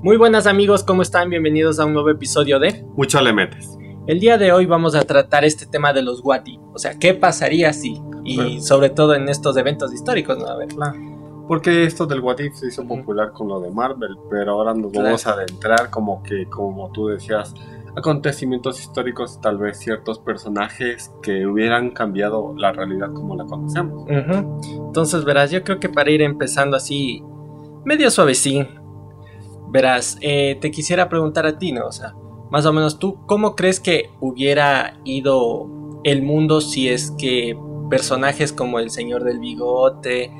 Muy buenas amigos, ¿cómo están? Bienvenidos a un nuevo episodio de Mucho le metes. El día de hoy vamos a tratar este tema de los Wati, o sea, ¿qué pasaría si? Y Bueno. sobre todo en estos eventos históricos, ¿no? A ver, Porque esto del What If se hizo popular con lo de Marvel, pero ahora nos Claro. vamos a adentrar como que, como tú decías, acontecimientos históricos, tal vez ciertos personajes que hubieran cambiado la realidad como la conocemos. Ujú. Entonces, verás, yo creo que para ir empezando así, medio suavecín, verás, eh, te quisiera preguntar a ti, ¿no? O sea, más o menos tú, ¿cómo crees que hubiera ido el mundo si es que personajes como el Señor del Bigote,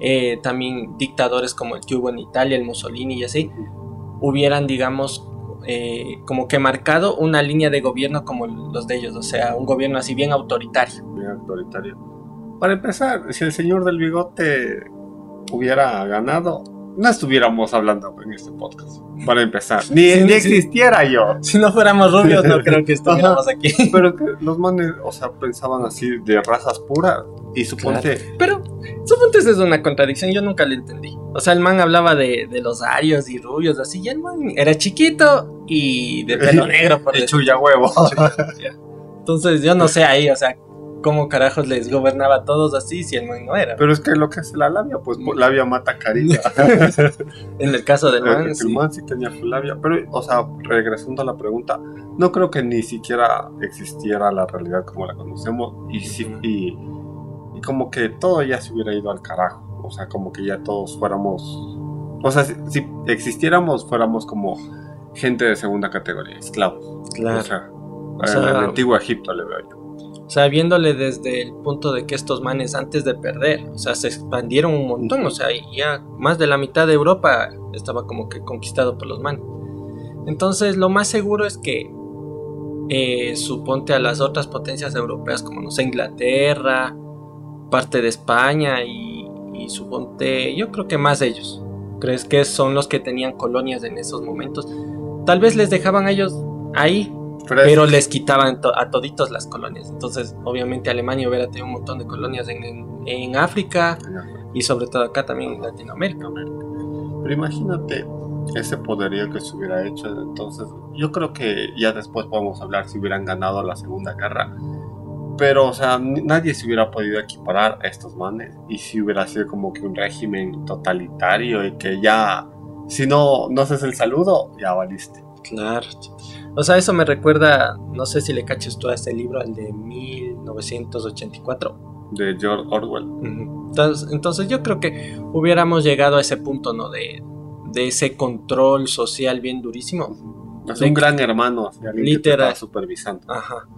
eh, también dictadores como el que hubo en Italia, el Mussolini y así, hubieran, digamos, eh, como que marcado una línea de gobierno como los de ellos, o sea, un gobierno así bien autoritario? Bien autoritario. Para empezar, si el señor del bigote hubiera ganado, no estuviéramos hablando en este podcast. Para empezar, ni, Sí, ni sí. existiera yo. Si no fuéramos rubios, no creo que estuviéramos aquí. Pero que los manes, o sea, pensaban así de razas puras. Y suponte, Pero, suponte es una contradicción, yo nunca le entendí. O sea, el man hablaba de, de los arios y rubios, así, y el man era chiquito y de pelo negro, por el chulla huevo. Entonces, yo no sé ahí, o sea, cómo carajos les gobernaba a todos así si el man no era. Pero es que lo que hace la labia, pues labia mata carita. En el caso del man, el sí. man sí tenía su labia. Pero, o sea, regresando a la pregunta, no creo que ni siquiera existiera la realidad como la conocemos. Y, sí, y, y como que todo ya se hubiera ido al carajo. O sea, como que ya todos fuéramos. O sea, si, si existiéramos, fuéramos como gente de segunda categoría, esclavos. Claro. O sea, O sea, en el antiguo Egipto le veo yo. O sea, viéndole desde el punto de que estos manes antes de perder, o sea, se expandieron un montón, o sea, ya más de la mitad de Europa estaba como que conquistado por los manes. Entonces, lo más seguro es que eh, suponte a las otras potencias europeas, como no sé, Inglaterra, parte de España y, y suponte, yo creo que más ellos. ¿Crees que son los que tenían colonias en esos momentos? Tal vez les dejaban a ellos ahí pero les quitaban to- a toditos las colonias. Entonces, obviamente, Alemania hubiera tenido un montón de colonias en, en- en África y sobre todo acá también en Latinoamérica. Pero imagínate ese poderío que se hubiera hecho. Entonces, yo creo que ya después podemos hablar si hubieran ganado la Segunda Guerra. Pero, o sea, nadie se hubiera podido equiparar a estos manes. Y si hubiera sido como que un régimen totalitario y que ya, si no, no haces el saludo, ya valiste. Claro. O sea, eso me recuerda, no sé si le caches tú a este libro, el de 1984. De George Orwell. Entonces, entonces yo creo que hubiéramos llegado a ese punto, ¿no? De, de ese control social bien durísimo. Es un gran hermano. Literal. supervisando. Ajá.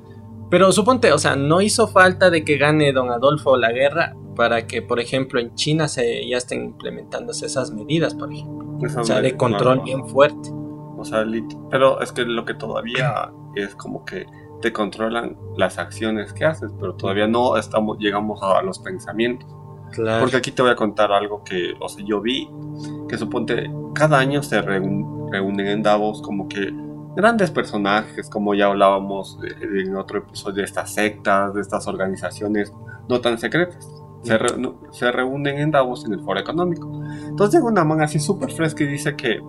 Pero suponte, o sea, no hizo falta de que gane don Adolfo la guerra para que, por ejemplo, en China se ya estén implementándose esas medidas, por ejemplo. O sea, de control claro. bien fuerte. O sea, pero es que lo que todavía es como que te controlan las acciones que haces, pero todavía no estamos llegamos a los pensamientos. Claro. Porque aquí te voy a contar algo que, o sea, yo vi que suponte cada año se reun- reúnen en Davos como que grandes personajes, como ya hablábamos en otro episodio de estas sectas, de estas organizaciones no tan secretas. Se, re- no- se reúnen en Davos en el foro económico. Entonces llega una man así súper fresca y dice que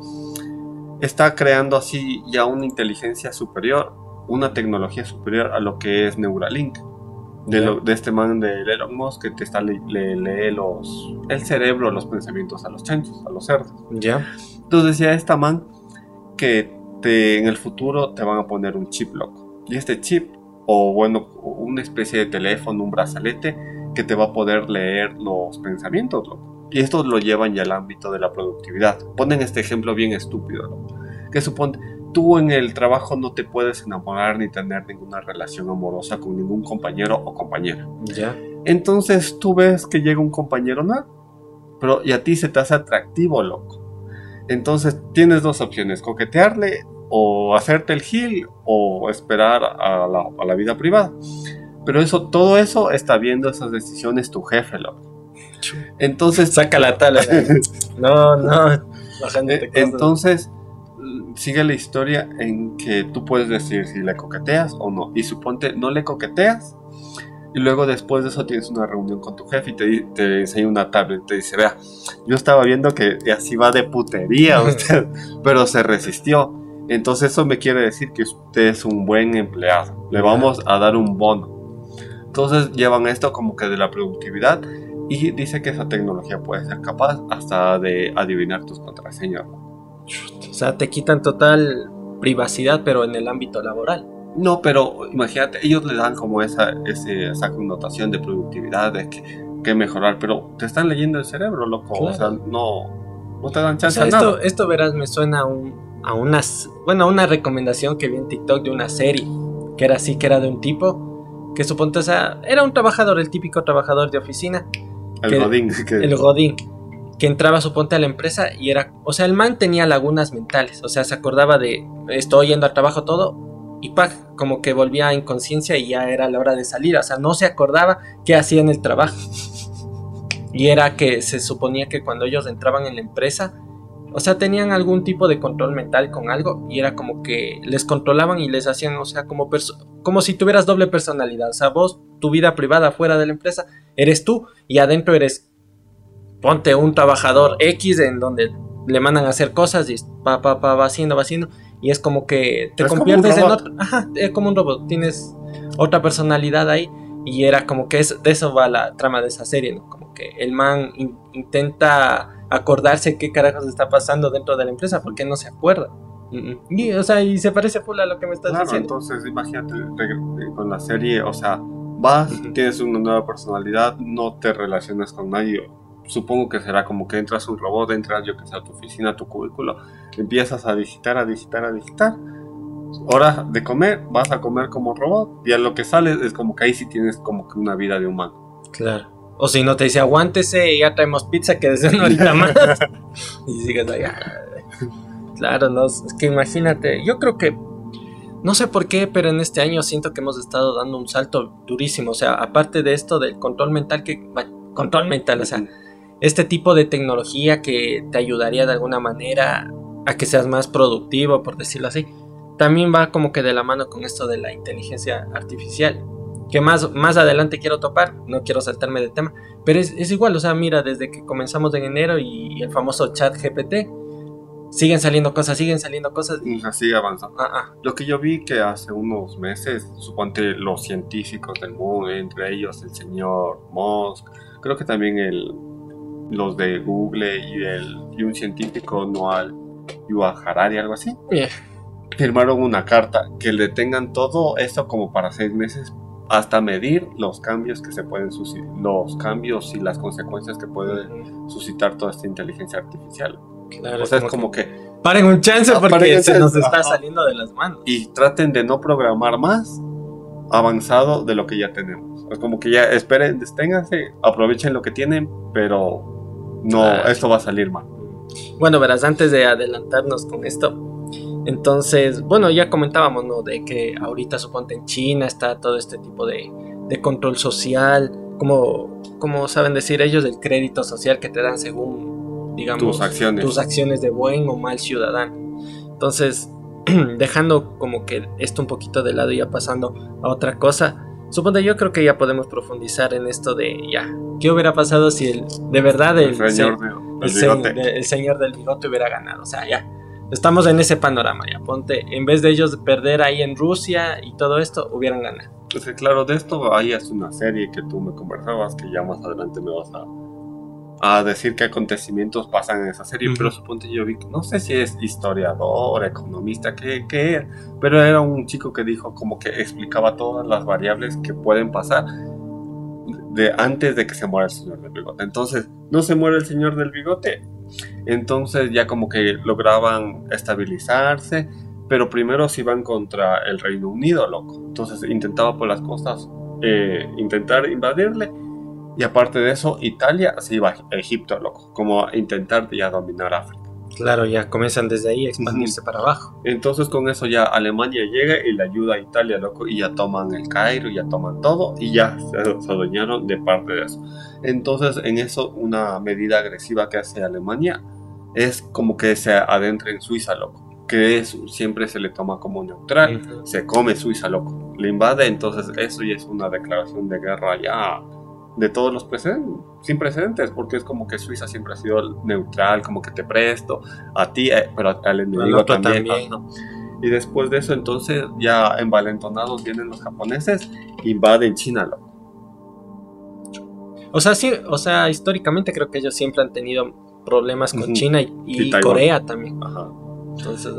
está creando así ya una inteligencia superior, una tecnología superior a lo que es Neuralink. De, lo- de este man de Elon Musk que te está le, le- lee los, el cerebro, los pensamientos a los chanchos, a los cerdos. Ya. Entonces decía esta man que te, en el futuro te van a poner un chip loco. Y este chip, o bueno, una especie de teléfono, un brazalete, que te va a poder leer los pensamientos, loco. Y esto lo llevan ya al ámbito de la productividad. Ponen este ejemplo bien estúpido, loco. Que supone, tú en el trabajo no te puedes enamorar ni tener ninguna relación amorosa con ningún compañero o compañera. Ya. Entonces tú ves que llega un compañero nuevo, pero y a ti se te hace atractivo, loco. Entonces tienes dos opciones, coquetearle o hacerte el gil o esperar a la, a la vida privada. Pero eso, todo eso está viendo esas decisiones tu jefe, loco. Entonces, Saca la tabla. no, no. Eh, entonces sigue la historia en que tú puedes decir si le coqueteas o no. Y suponte no le coqueteas, y luego después de eso tienes una reunión con tu jefe y te, te enseña una tablet. Te dice, vea, yo estaba viendo que así va de putería usted, pero se resistió. Entonces eso me quiere decir que usted es un buen empleado. Le vamos a dar un bono. Entonces llevan esto como que de la productividad y dice que esa tecnología puede ser capaz hasta de adivinar tus contraseñas. O sea, te quitan total privacidad, pero en el ámbito laboral. No, pero imagínate, ellos le dan como esa, esa connotación de productividad, de que, mejorar, pero te están leyendo el cerebro, loco. O sea, no, no te dan chance o sea, esto, esto, verás, me suena a, un, a unas, bueno, una recomendación que vi en TikTok de una serie, que era así, que era de un tipo, que suponte, o sea, era un trabajador, el típico trabajador de oficina. El Godín. El Godín que entraba suponte a la empresa y era, o sea, el man tenía lagunas mentales, o sea, se acordaba de estoy yendo al trabajo todo y pac, como que volvía a inconsciencia y ya era la hora de salir, o sea, no se acordaba qué hacía en el trabajo. Y era que se suponía que cuando ellos entraban en la empresa, o sea, tenían algún tipo de control mental con algo y era como que les controlaban y les hacían, o sea, como, como si tuvieras doble personalidad. O sea, vos, tu vida privada fuera de la empresa, eres tú y adentro eres ponte un trabajador X en donde le mandan a hacer cosas y pa, pa, pa, va haciendo, va haciendo. Y es como que te conviertes en otro. Ajá, es como un robot. Tienes otra personalidad ahí. Y era como que es, de eso va la trama de esa serie, ¿no? Como que el man intenta acordarse qué carajos está pasando dentro de la empresa porque no se acuerda. Y, o sea, y se parece full a lo que me estás diciendo. Entonces, imagínate con la serie, o sea, vas, tienes una nueva personalidad, no te relacionas con nadie supongo que será como que entras un robot, entras yo que sé a tu oficina, a tu cubículo, empiezas a digitar, a digitar, a digitar. Hora de comer, vas a comer como robot y a lo que sales es como que ahí sí tienes como que una vida de humano. Claro. O si no te dice aguántese y ya traemos pizza que desde una horita más. y sigues ahí. Claro, no, es que imagínate, yo creo que no sé por qué, pero en este año siento que hemos estado dando un salto durísimo. O sea, aparte de esto del control mental que. Control mental, o sea, este tipo de tecnología que te ayudaría de alguna manera a que seas más productivo, por decirlo así, también va como que de la mano con esto de la inteligencia artificial. Que más, más adelante quiero topar, no quiero saltarme de tema, pero es, igual, o sea, mira, desde que comenzamos en enero y el famoso chat GPT, siguen saliendo cosas, siguen saliendo cosas. Y así avanzando. Ah, ah. Lo que yo vi que hace unos meses, suponte los científicos del mundo, entre ellos el señor Musk, creo que también el, los de Google y, el, y un científico, Noal Yuval Harari, algo así, firmaron una carta que le tengan todo esto como para seis meses hasta medir los cambios que se pueden suscitar, los cambios y las consecuencias que puede suscitar toda esta inteligencia artificial. Claro, o sea, es como, que, Paren un chance ah, porque se nos está saliendo de las manos. Y traten de no programar más avanzado de lo que ya tenemos. Es como que ya esperen, desténganse, aprovechen lo que tienen, pero no, esto va a salir mal. Bueno, verás, antes de adelantarnos con esto, entonces, bueno, ya comentábamos, ¿no? De que ahorita suponte en China está todo este tipo de, control social, como, como saben decir ellos, el crédito social que te dan según, digamos, tus acciones, tus acciones de buen o mal ciudadano. Entonces, dejando como que esto un poquito de lado y ya pasando a otra cosa, Suponte, yo creo que ya podemos profundizar en esto de ya. ¿Qué hubiera pasado si el, de verdad el, señor, del señor del bigote hubiera ganado? O sea, ya. Estamos en ese panorama, ya. Ponte, en vez de ellos perder ahí en Rusia y todo esto, hubieran ganado. Pues claro, de esto ahí es una serie que tú me conversabas que ya más adelante me vas a a decir qué acontecimientos pasan en esa serie, pero suponte yo vi, no sé si es historiador, economista, qué, qué pero era un chico que dijo como que explicaba todas las variables que pueden pasar de antes de que se muera el señor del bigote. Entonces, no se muere el señor del bigote, entonces ya como que lograban estabilizarse, pero primero se iban contra el Reino Unido, loco. Entonces intentaba por las costas eh, intentar invadirle y aparte de eso, Italia se iba a Egipto, loco, como a intentar ya dominar África. Claro, ya comienzan desde ahí a expandirse para abajo. Entonces con eso ya Alemania llega y le ayuda a Italia, loco, y ya toman el Cairo, ya toman todo y ya se, se adueñaron de parte de eso. Entonces en eso una medida agresiva que hace Alemania es como que se adentra en Suiza, loco que es, siempre se le toma como neutral, se come Suiza, loco. le invade, entonces eso ya es una declaración de guerra ya de todos los precedentes, sin precedentes, porque es como que Suiza siempre ha sido neutral, como que te presto a ti, eh, pero al enemigo también. Y después de eso, entonces, ya envalentonados vienen los japoneses, invaden China, O sea, sí, o sea, históricamente creo que ellos siempre han tenido problemas con China y, Corea también. Ajá.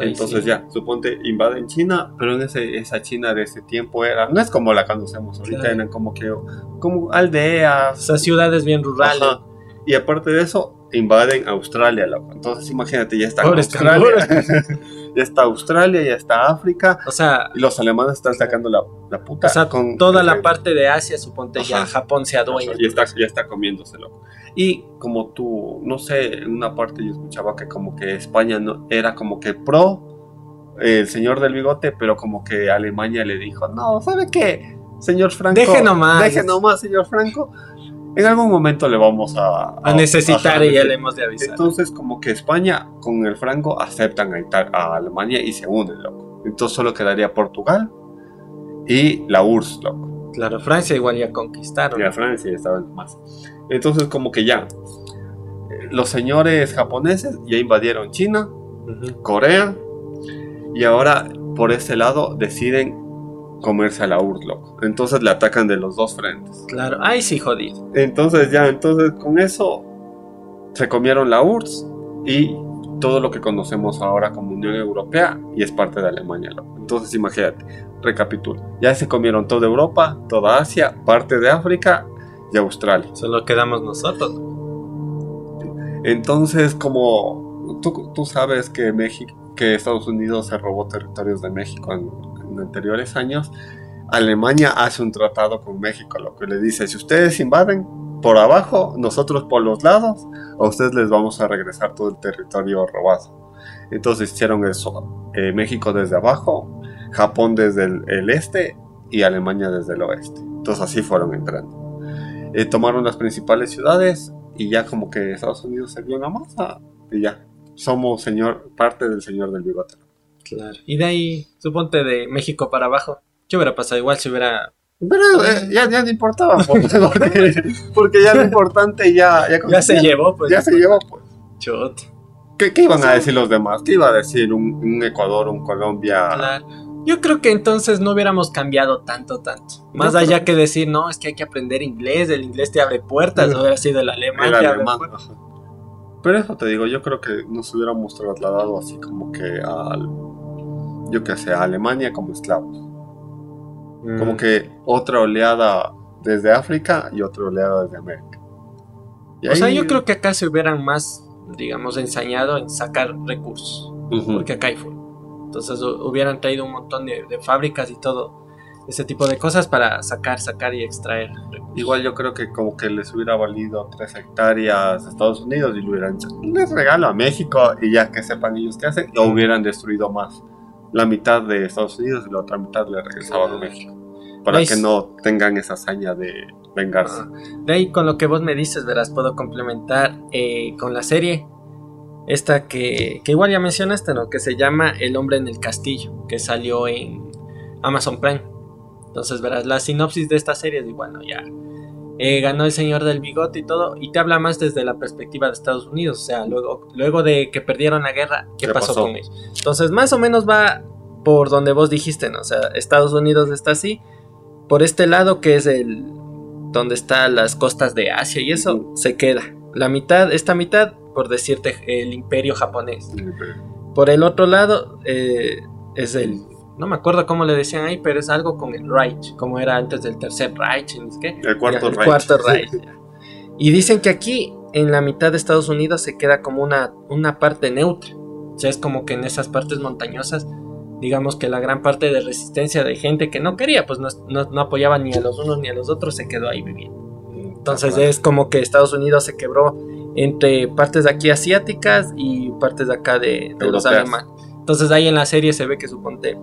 Entonces, ya, suponte, invaden China, pero en ese, esa China de ese tiempo era, no es como la conocemos ahorita, eran como que, como aldeas. O sea, ciudades bien rurales. Y aparte de eso, invaden Australia, loco. Entonces imagínate, ya está Australia. ya está Australia, ya está África. O sea, y los alemanes están sacando la, la puta. O sea, con toda la parte de Asia, suponte ya Japón se adueña. Y está, ya está comiéndose, loco. Y como tú, no sé, en una parte yo escuchaba que como que España no, era como que pro el señor del bigote, pero como que Alemania le dijo, no, ¿sabe qué? Señor Franco. Deje nomás. Deje nomás, señor Franco. En algún momento le vamos a... A, necesitar y ya le hemos de avisar. Entonces como que España con el Franco aceptan a, a Alemania y se unen, loco. Entonces solo quedaría Portugal y la URSS, loco. Claro, Francia igual ya conquistaron. Ya Francia ya estaban más. Entonces como que ya, los señores japoneses ya invadieron China, Corea, y ahora por ese lado deciden comerse a la URSS, Entonces le atacan de los dos frentes. Claro, ay sí, jodido. Entonces ya, entonces con eso se comieron la URSS y todo lo que conocemos ahora como Unión Europea y es parte de Alemania, Entonces imagínate, recapitulo, ya se comieron toda Europa, toda Asia, parte de África y Australia. Solo quedamos nosotros. Entonces, como tú, sabes que México, que Estados Unidos se robó territorios de México en, anteriores años, Alemania hace un tratado con México, lo que le dice, si ustedes invaden por abajo, nosotros por los lados, a ustedes les vamos a regresar todo el territorio robado. Entonces hicieron eso, eh, México desde abajo, Japón desde el este y Alemania desde el oeste. Entonces así fueron entrando. Eh, tomaron las principales ciudades y ya como que Estados Unidos se vio una masa y ya, somos señor, parte del señor del bigote. Claro. Y de ahí, suponte de México para abajo, ¿qué hubiera pasado? Igual si hubiera... Pero eh, ya, ya no importaba, pues, porque, ya lo importante ya... Ya, se llevó, pues. Ya se llevó, pues. Chot. ¿Qué, ¿Qué, iban a decir los demás? ¿Qué iba a decir un, un Ecuador, un Colombia? Claro. Yo creo que entonces no hubiéramos cambiado tanto, tanto. Más allá que decir, no, es que hay que aprender inglés, el inglés te abre puertas, no hubiera sido el alemán. Pero eso te digo, yo creo que nos hubiéramos trasladado así como que al, yo qué sé, a Alemania como esclavos. Como mm. que otra oleada desde África y otra oleada desde América. o sea, yo creo que acá se hubieran más, digamos, ensañado en sacar recursos. Porque acá hay entonces hubieran traído un montón de, fábricas y todo ese tipo de cosas para sacar, sacar y extraer. Igual yo creo que como que les hubiera valido tres hectáreas a Estados Unidos y lo hubieran hecho. Les regalo a México y ya que sepan ellos qué hacen, o hubieran destruido más. La mitad de Estados Unidos y la otra mitad le regresaban a México. Para que no tengan esa hazaña de vengarse. Ah, de ahí con lo que vos me dices, verás, puedo complementar eh, con la serie esta que, que, igual ya mencionaste, ¿no? Que se llama El hombre en el castillo, que salió en Amazon Prime. Entonces verás la sinopsis de esta serie es igual, ¿no? Ya eh, ganó el señor del bigote y todo, y te habla más desde la perspectiva de Estados Unidos, o sea, luego, luego de que perdieron la guerra, ¿qué, pasó, con ellos? Entonces más o menos va por donde vos dijiste, ¿no? O sea, Estados Unidos está así, por este lado que es el donde están las costas de Asia y eso, se queda. La mitad, esta mitad por decirte, el imperio japonés. Por el otro lado, eh, es el, no me acuerdo cómo le decían ahí, pero es algo con el Reich, como era antes del tercer Reich, ¿qué? El cuarto el Cuarto Reich y dicen que aquí, en la mitad de Estados Unidos, se queda como una, una parte neutra. O sea, es como que en esas partes montañosas, digamos que la gran parte de resistencia de gente que no quería, pues no, no apoyaba ni a los unos ni a los otros, se quedó ahí viviendo. Entonces es como que Estados Unidos se quebró entre partes de aquí asiáticas y partes de acá de, los alemanes. Entonces ahí en la serie se ve que suponte,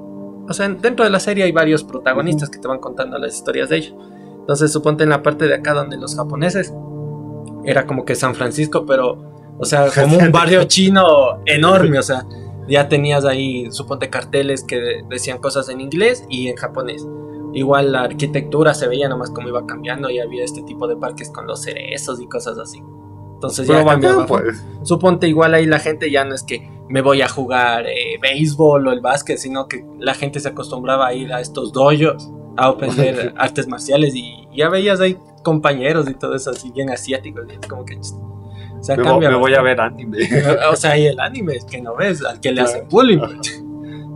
o sea, dentro de la serie hay varios protagonistas que te van contando las historias de ellos. Entonces suponte en la parte de acá donde los japoneses era como que San Francisco, pero, o sea, como un barrio chino enorme, o sea, ya tenías ahí, suponte carteles que decían cosas en inglés y en japonés Igual la arquitectura se veía nomás como iba cambiando y había este tipo de parques con los cerezos y cosas así. Entonces ya cambiaba. Pues. Suponte igual ahí la gente ya no es que me voy a jugar eh, béisbol o el básquet, sino que la gente se acostumbraba a ir a estos dojos a aprender artes marciales y ya veías ahí compañeros y todo eso así bien asiáticos y es como que o sea, me, cambia me voy a ver anime. O sea y el anime es que no ves al que le hacen bullying. Pues.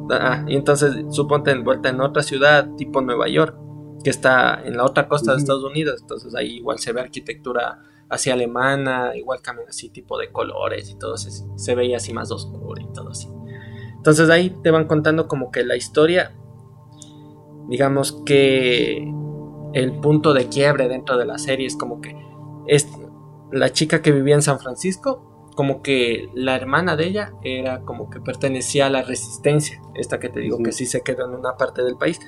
ah, y entonces suponte en vuelta en otra ciudad tipo Nueva York que está en la otra costa de Estados Unidos entonces ahí igual se ve arquitectura así alemana igual cambian así tipo de colores y todo eso se veía así más oscuro y todo así entonces ahí te van contando como que la historia digamos que el punto de quiebre dentro de la serie es como que es la chica que vivía en San Francisco, como que la hermana de ella era como que pertenecía a la resistencia, esta que te digo que sí se quedó en una parte del país.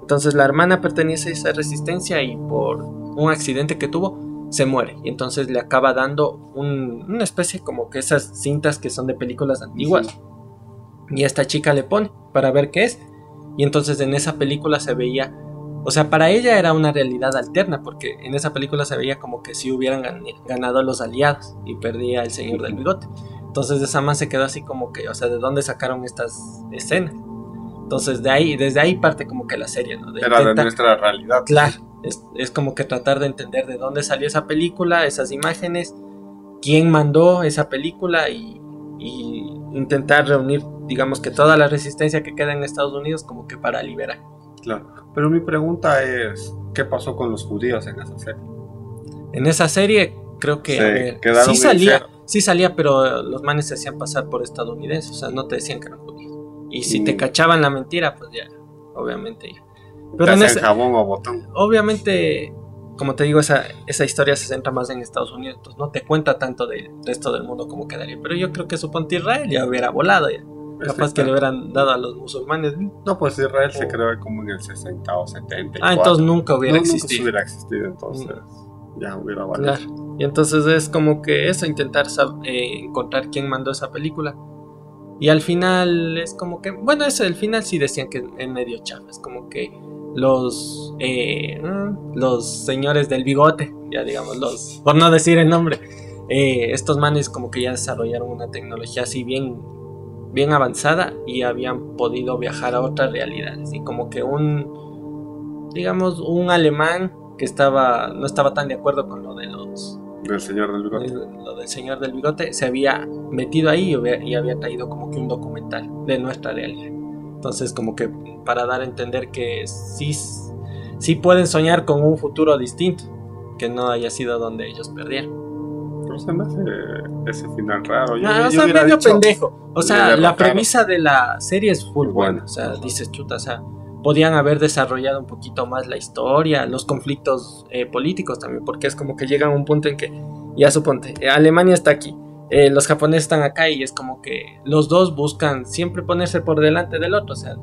Entonces la hermana pertenece a esa resistencia y por un accidente que tuvo se muere y entonces le acaba dando una especie como que esas cintas que son de películas antiguas. Y esta chica le pone para ver qué es. Y entonces en esa película se veía o sea, para ella era una realidad alterna, porque en esa película se veía como que si hubieran ganado los aliados y perdía el señor del bigote. Entonces esa más se quedó así como que, o sea, ¿de dónde sacaron estas escenas? Entonces de ahí, desde ahí parte como que la serie, ¿no? era de nuestra realidad. Claro, es, como que tratar de entender de dónde salió esa película, esas imágenes, quién mandó esa película y, y intentar reunir, digamos que toda la resistencia que queda en Estados Unidos como que para liberar. Claro. Pero mi pregunta es, ¿qué pasó con los judíos en esa serie? En esa serie creo que sí salía, sí salía, pero los manes se hacían pasar por estadounidenses, o sea, no te decían que eran judíos. Y si te mm. cachaban la mentira, pues ya, obviamente ya. Pero en ese, jabón o botón. Obviamente, como te digo, esa, esa historia se centra más en Estados Unidos, entonces no te cuenta tanto del resto del mundo como quedaría. Pero yo creo que suponte Israel ya hubiera volado ya. Capaz que le hubieran dado a los musulmanes. No, pues Israel se creó como en el 60 o 70. Ah, entonces nunca hubiera existido. Nunca hubiera existido, entonces ya hubiera valido. Y entonces es como que eso, intentar eh, encontrar quién mandó esa película. Y al final es como que, bueno, eso, el final sí decían que en medio chafa, es como que los, eh, los señores del bigote, ya digamos, los, por no decir el nombre, eh, estos manes como que ya desarrollaron una tecnología así bien bien avanzada y habían podido viajar a otras realidades. Y como que un, digamos, un alemán que estaba, no estaba tan de acuerdo con lo de los... Del señor del bigote. Lo del señor del bigote, se había metido ahí y había, traído como que un documental de nuestra realidad. Entonces como que para dar a entender que sí, sí pueden soñar con un futuro distinto, que no haya sido donde ellos perdieron se me hace ese final raro. Yo, o sea, medio pendejo. O sea, la premisa de la serie es full buena. O sea, dices, chuta, o sea, podían haber desarrollado un poquito más la historia, los conflictos eh, políticos también, porque es como que llegan a un punto en que, ya suponte, Alemania está aquí, eh, los japoneses están acá y es como que los dos buscan siempre ponerse por delante del otro, o sea,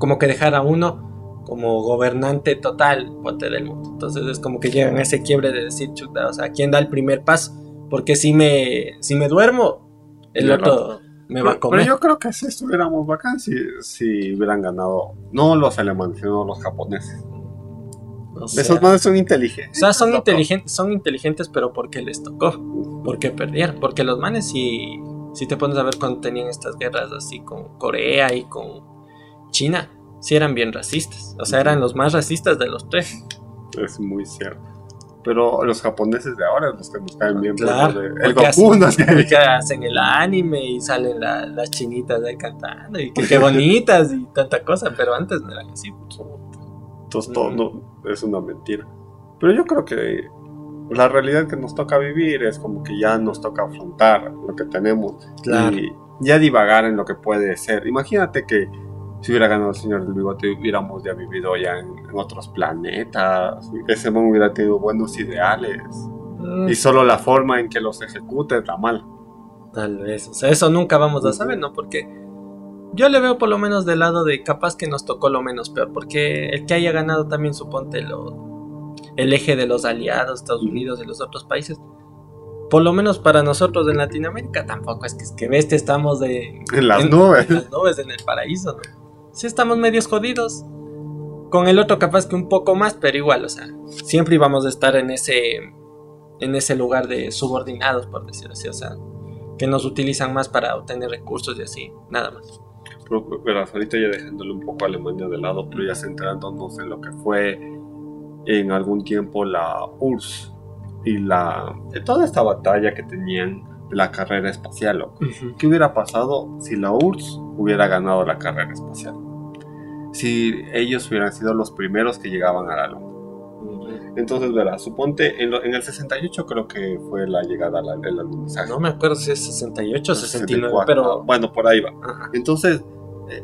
como que dejar a uno como gobernante total del mundo. Entonces es como que llegan a ese quiebre de decir, chuta, o sea, ¿quién da el primer paso? Porque si me, si me duermo, el otro me va a comer. Pero yo creo que si estuviéramos bacán si, si hubieran ganado, no los alemanes, sino los japoneses. Esos manes son inteligentes. O sea, son inteligentes, son inteligentes, pero porque les tocó. Porque perdieron. Porque los manes, si, si te pones a ver cuando tenían estas guerras así con Corea y con China, sí eran bien racistas. O sea, eran los más racistas de los tres. Es muy cierto. Pero los japoneses de ahora, los que nos caen bien, claro, el Goku hacen, que hacen el anime y salen las chinitas ahí cantando y que qué bonitas y tanta cosa, pero antes no eran así. Entonces todo no, es una mentira. Pero yo creo que la realidad que nos toca vivir es como que ya nos toca afrontar lo que tenemos y ya divagar en lo que puede ser. Imagínate que si hubiera ganado el señor del bigote, hubiéramos ya vivido ya en, otros planetas. Ese man hubiera tenido buenos ideales. Mm. Y solo la forma en que los ejecute está mal. Tal vez. O sea, eso nunca vamos a saber, ¿no? Porque yo le veo por lo menos del lado de capaz que nos tocó lo menos peor. Porque el que haya ganado también, suponte, lo, el eje de los aliados, Estados Unidos y los otros países por lo menos para nosotros en Latinoamérica tampoco es que, es que ves, estamos de, en las nubes. En las nubes, en el paraíso, ¿no? sí estamos medios jodidos. Con el otro capaz que un poco más, pero igual, o sea, siempre íbamos a estar en ese, en ese lugar de subordinados, por decirlo así, o sea, que nos utilizan más para obtener recursos y así, nada más. Pero, ahorita ya dejándole un poco a Alemania de lado, pero ya centrándonos en lo que fue en algún tiempo la URSS y la toda esta batalla que tenían de la carrera espacial. ¿Qué hubiera pasado si la URSS hubiera ganado la carrera espacial? Si ellos hubieran sido los primeros que llegaban a la Luna. Entonces, verás, suponte, en, el 68 creo que fue la llegada al alunizaje. No me acuerdo si es 68 o 69, pero... Bueno, por ahí va. Entonces,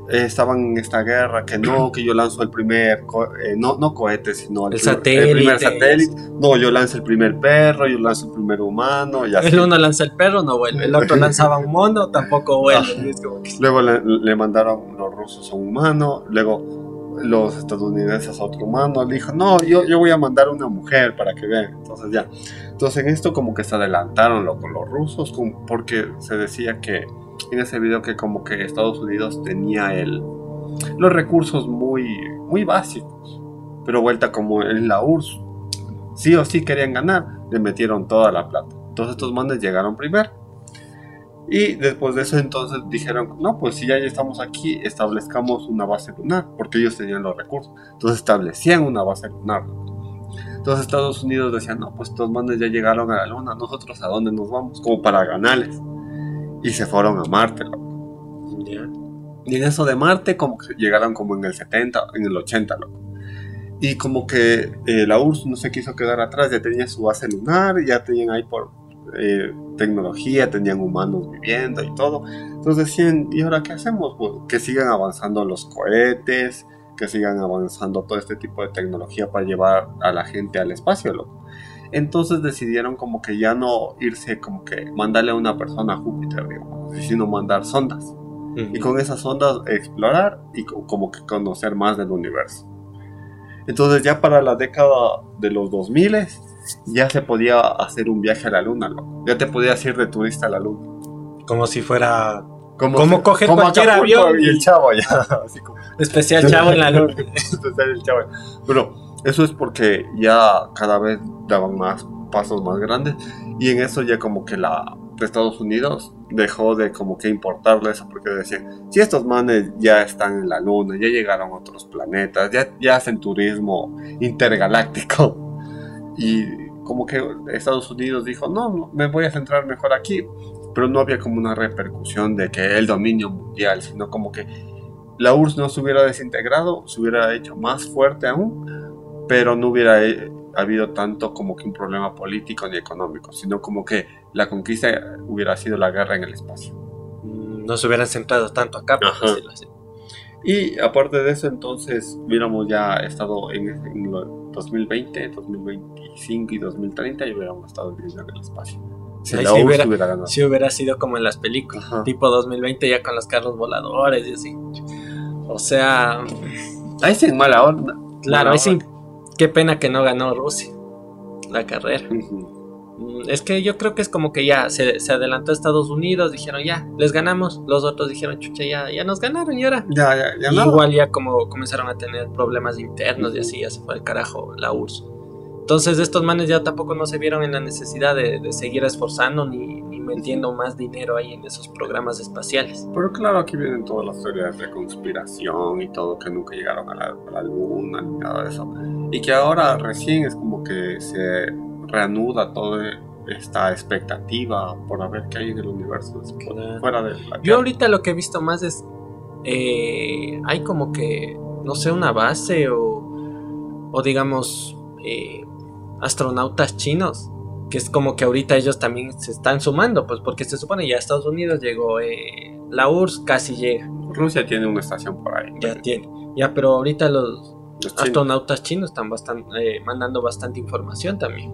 estaban en esta guerra, que no, que yo lanzo el primer, eh, no, no cohete, sino el, satélite, primer satélite. No, yo lanzo el primer perro, yo lanzo el primer humano. Y El uno lanza el perro, no vuelve. El otro lanzaba un mono, tampoco vuelve. Luego le, mandaron los rusos a un humano, luego los estadounidenses a otro humano. Le dijo, no, yo, yo voy a mandar una mujer para que vean. Entonces ya. Entonces en esto como que se adelantaron con los rusos, porque se decía que en ese video que como que Estados Unidos tenía el, los recursos muy, muy básicos, pero vuelta como en la URSS, sí o sí querían ganar, le metieron toda la plata. Entonces estos manes llegaron primero. Y después de eso entonces dijeron, no, pues si ya estamos aquí, establezcamos una base lunar, porque ellos tenían los recursos. Entonces establecían una base lunar. Entonces Estados Unidos decían, no, pues estos manes ya llegaron a la luna, nosotros a dónde nos vamos, como para ganarles y se fueron a Marte. Y en eso de Marte como que llegaron como en el 70, en el 80, loco. Y como que eh, la URSS no se quiso quedar atrás, ya tenía su base lunar, ya tenían ahí por eh, tecnología, tenían humanos viviendo y todo. Entonces decían, ¿y ahora qué hacemos? Pues que sigan avanzando los cohetes, que sigan avanzando todo este tipo de tecnología para llevar a la gente al espacio, loco. Entonces decidieron como que ya no irse como que mandarle a una persona a Júpiter, digamos, sino mandar sondas. Y con esas sondas explorar y como que conocer más del universo. Entonces ya para la década de los 2000 ya se podía hacer un viaje a la luna, Ya te podías ir de turista a la luna. Como si fuera... Como, coger cualquier avión. Y el chavo ya. Especial chavo en la luna. Especial el chavo. Pero eso es porque ya cada vez daban más pasos más grandes. Y en eso ya como que la de Estados Unidos dejó de como que importarle eso porque decían, si estos manes ya están en la luna, ya llegaron a otros planetas, ya, ya hacen turismo intergaláctico y como que Estados Unidos dijo, no, me voy a centrar mejor aquí, pero no había como una repercusión de que el dominio mundial, sino como que la URSS no se hubiera desintegrado, se hubiera hecho más fuerte aún pero no hubiera eh, habido tanto como que un problema político ni económico, sino como que la conquista hubiera sido la guerra en el espacio. Mm, no se hubieran centrado tanto acá, por decirlo así. Y aparte de eso, entonces hubiéramos ya estado en, 2020, 2025 y 2030 y hubiéramos estado viviendo en el espacio. Si, hubiera, hubiera si hubiera sido como en las películas, tipo 2020 ya con los carros voladores y así. O sea... Ahí sin mala onda. Claro, ahí sí Qué pena que no ganó Rusia la carrera. Mm, es que yo creo que es como que ya se, adelantó a Estados Unidos, dijeron ya, les ganamos. Los otros dijeron, chucha, ya, ya nos ganaron y ahora. Ya, ya, ya. igual ya como comenzaron a tener problemas internos y así, ya se fue al carajo la URSS. Entonces estos manes ya tampoco no se vieron en la necesidad de, seguir esforzando ni, metiendo más dinero ahí en esos programas espaciales. Pero claro, aquí vienen todas las teorías de conspiración y todo que nunca llegaron a la, a la luna ni nada de eso. Y que ahora recién es como que se reanuda toda esta expectativa por ver qué hay en el universo fuera de la Yo ahorita lo que he visto más es eh, hay como que no sé una base o, o digamos eh, astronautas chinos que es como que ahorita ellos también se están sumando, pues porque se supone ya Estados Unidos llegó, eh, la URSS casi llega. Rusia tiene una estación por ahí. Ya tiene, ya, pero ahorita los, astronautas chinos están bastante, eh, mandando bastante información también.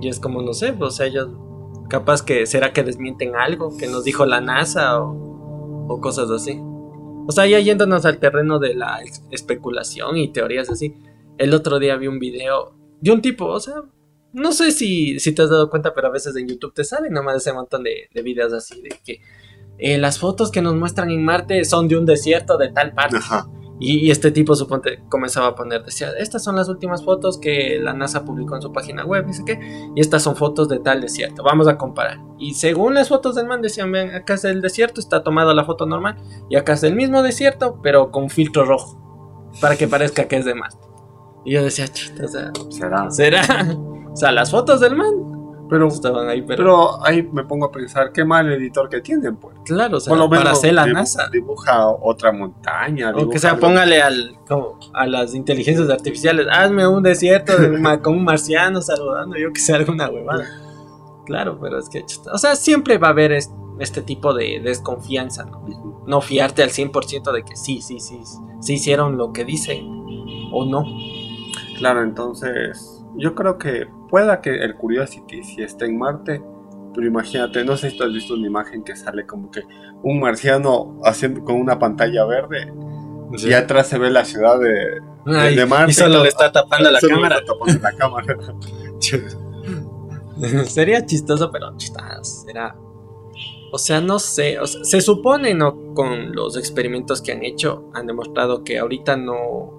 Y es como, no sé, pues ellos, capaz que será que desmienten algo que nos dijo la NASA o, o cosas así. O sea, ya yéndonos al terreno de la especulación y teorías así. El otro día vi un video de un tipo, o sea, no sé si, si te has dado cuenta, pero a veces en YouTube te salen nomás ese montón de, de videos así de que eh, las fotos que nos muestran en Marte son de un desierto de tal parte. Y, este tipo, suponte, comenzaba a poner, decía, estas son las últimas fotos que la NASA publicó en su página web, dice que, y estas son fotos de tal desierto, vamos a comparar. Y según las fotos del man decían, ven, acá es el desierto, está tomada la foto normal, y acá es el mismo desierto, pero con filtro rojo, para que parezca que es de Marte. Y yo decía, chita, o sea, será. ¿Será? O sea, las fotos del man pero, estaban ahí, pero... ahí me pongo a pensar, qué mal editor que tienen, pues. Claro, o sea, para hacer la NASA. Dibuja otra montaña. O que sea, póngale al, a las inteligencias artificiales, hazme un desierto con un marciano saludando, yo que sé, alguna huevada. Claro, pero es que, o sea, siempre va a haber este tipo de desconfianza, ¿no? No fiarte al 100% de que sí, sí, sí, sí hicieron lo que dicen o no. Claro, entonces yo creo que pueda que el Curiosity si esté en Marte, pero imagínate, no sé si tú has visto una imagen que sale como que un marciano haciendo con una pantalla verde y atrás se ve la ciudad de, Marte. Y solo le está tapando la cámara. la cámara. Sería chistoso, pero será. O sea, no sé. se supone, ¿no? Con los experimentos que han hecho, han demostrado que ahorita no.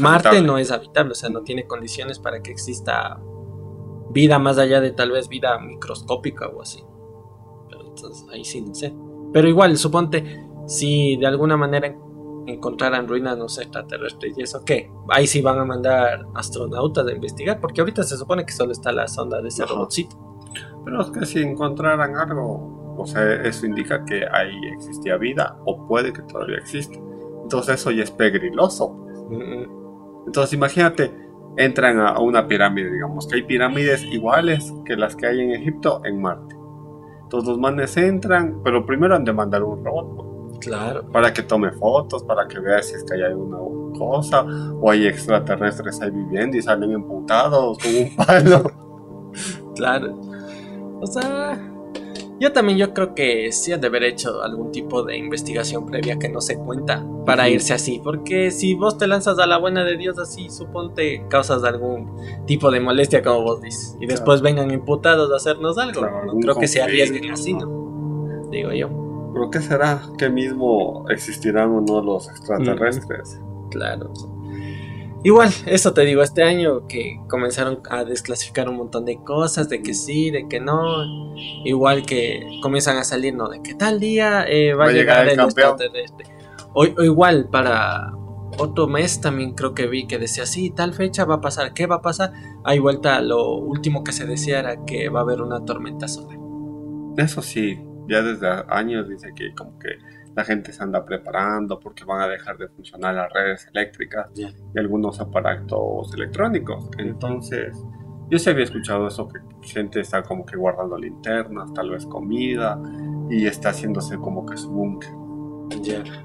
Marte no es habitable, o sea, no tiene condiciones para que exista vida más allá de tal vez vida microscópica o así. Pero entonces ahí sí no sé. Pero igual, suponte, si de alguna manera encontraran ruinas, no sé, extraterrestres y eso, ¿qué? Ahí sí van a mandar astronautas a investigar, porque ahorita se supone que solo está la sonda de ese robotcito. Pero es que si encontraran algo, o sea, eso indica que ahí existía vida, o puede que todavía exista. Entonces eso ya es pegriloso. Entonces imagínate, entran a una pirámide, digamos, que hay pirámides iguales que las que hay en Egipto en Marte. Entonces los manes entran, pero primero han de mandar un robot. Pues, claro. Para que tome fotos, para que vea si es que hay alguna cosa, o hay extraterrestres ahí viviendo y salen emputados con un palo. claro. O sea, yo también yo creo que sí ha de haber hecho algún tipo de investigación previa que no se cuenta para irse así, porque si vos te lanzas a la buena de Dios así, suponte causas algún tipo de molestia como vos dices, y después vengan imputados a hacernos algo, no creo que se arriesguen así, ¿no? Digo yo. ¿Pero qué será? ¿Qué mismo existirán o no los extraterrestres? Claro. Igual, eso te digo, este año que comenzaron a desclasificar un montón de cosas, de que sí, de que no. Igual que comienzan a salir, ¿no? De que tal día eh, va, a llegar, el, extraterrestre. O, igual, para otro mes también creo que vi que decía, sí, tal fecha va a pasar, ¿qué va a pasar? Hay vuelta, lo último que se decía era que va a haber una tormenta solar. Eso sí, ya desde años dice que como que la gente se anda preparando porque van a dejar de funcionar las redes eléctricas y algunos aparatos electrónicos. Entonces, yo se había escuchado eso, que gente está como que guardando linternas, tal vez comida, y está haciéndose como que su búnker.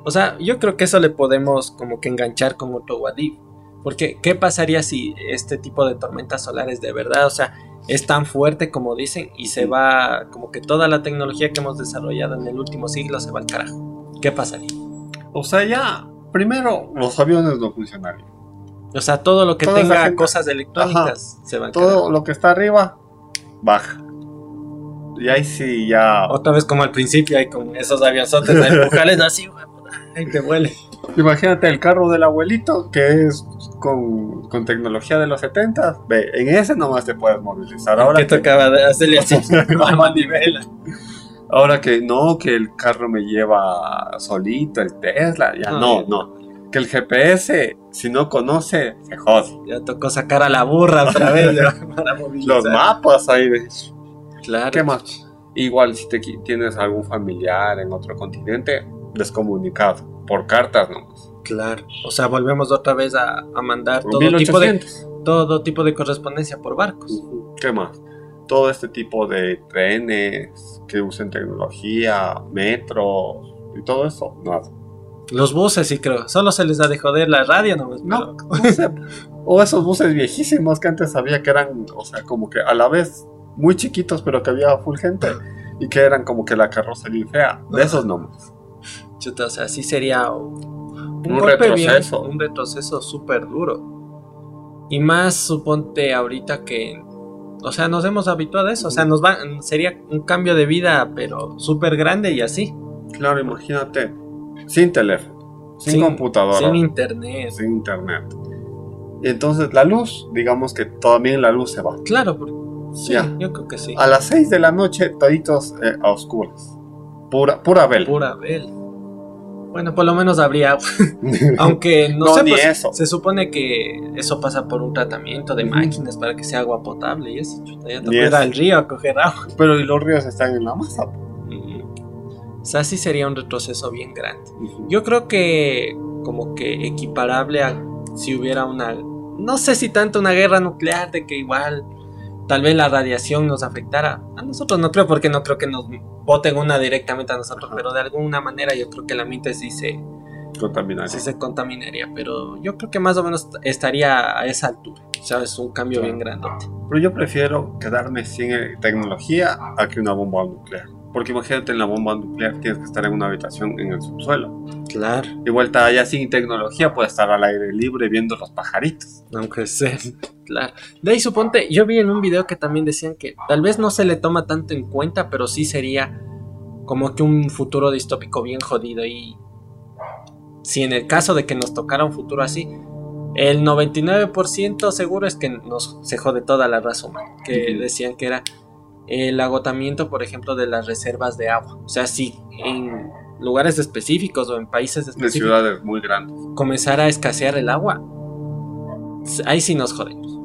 O sea, yo creo que eso le podemos como que enganchar con otro Wadif. Porque, ¿qué pasaría si este tipo de tormentas solares de verdad, o sea, es tan fuerte como dicen y se va, como que toda la tecnología que hemos desarrollado en el último siglo se va al carajo? ¿Qué pasaría? O sea, ya, primero, los aviones no funcionarían. O sea, todo lo que tenga cosas electrónicas se va a Todo lo que está arriba, baja. Y ahí sí ya. Otra vez como al principio, hay con esos avionzotes de empujales así, ahí te huele. Imagínate el carro del abuelito, que es con, con tecnología de los 70. Ve, en ese nomás te puedes movilizar. Ahora ¿Qué tocaba hacerle así? a manivela. Ahora que no, que el carro me lleva solito, el Tesla, ya no, no. Que el GPS, si no conoce, se jode. Ya tocó sacar a la burra otra vez para Los mapas ahí. Claro. ¿Qué más? Igual si te tienes algún familiar en otro continente, descomunicado, por cartas nomás. Claro. O sea, volvemos otra vez a, mandar todo tipo, de, todo tipo de correspondencia por barcos. ¿Qué más? Todo este tipo de trenes, que usen tecnología, metro y todo eso, nada. Los buses sí creo, solo se les da de joder la radio no, no, O esos buses viejísimos que antes sabía que eran, o sea, como que a la vez muy chiquitos, pero que había full gente y que eran como que la carrocería fea. De esos nomás. Chuta, o sea, sí sería un, retroceso. un retroceso súper duro. Y más suponte ahorita que o sea, nos hemos habituado a eso. O sea, nos va, sería un cambio de vida, pero súper grande y así. Claro, imagínate, sin teléfono. sin, computadora, Sin internet. sin internet. Y entonces la luz, digamos que también la luz se va. Claro, porque- sí, Ya. yo creo que sí. A las 6 de la noche, toditos eh, a oscuras. Pura, pura. Pura vela. Bueno, por lo menos habría agua. Aunque no, No, sé, ni pues, eso. se supone que eso pasa por un tratamiento de máquinas para que sea agua potable y eso. chuta, ya te al río a coger agua. Pero y los ríos están en la masa. Ujú. O sea, sí sería un retroceso bien grande. Yo creo que como que equiparable a si hubiera una, no sé si tanto una guerra nuclear, de que igual tal vez la radiación nos afectara. A nosotros no creo, porque no creo que nos boten una directamente a nosotros, Ajá. pero de alguna manera yo creo que el ambiente sí se, Contaminación. sí se contaminaría, pero yo creo que más o menos estaría a esa altura. O sea, es un cambio bien grandote. Pero yo prefiero quedarme sin tecnología a que una bomba nuclear. Porque imagínate en la bomba nuclear tienes que estar en una habitación en el subsuelo. Claro, Y vuelta allá sin tecnología puedes estar al aire libre viendo los pajaritos. aunque sea. Claro. De ahí suponte, yo vi en un video que también decían que tal vez no se le toma tanto en cuenta, pero sí sería como que un futuro distópico bien jodido. Y si en el caso de que nos tocara un futuro así, el 99% seguro es que nos se jode toda la raza humana. Que decían que era el agotamiento, por ejemplo, de las reservas de agua. O sea, si en lugares específicos o en países De específicos ciudades muy grandes. comenzara a escasear el agua, ahí sí nos jodemos.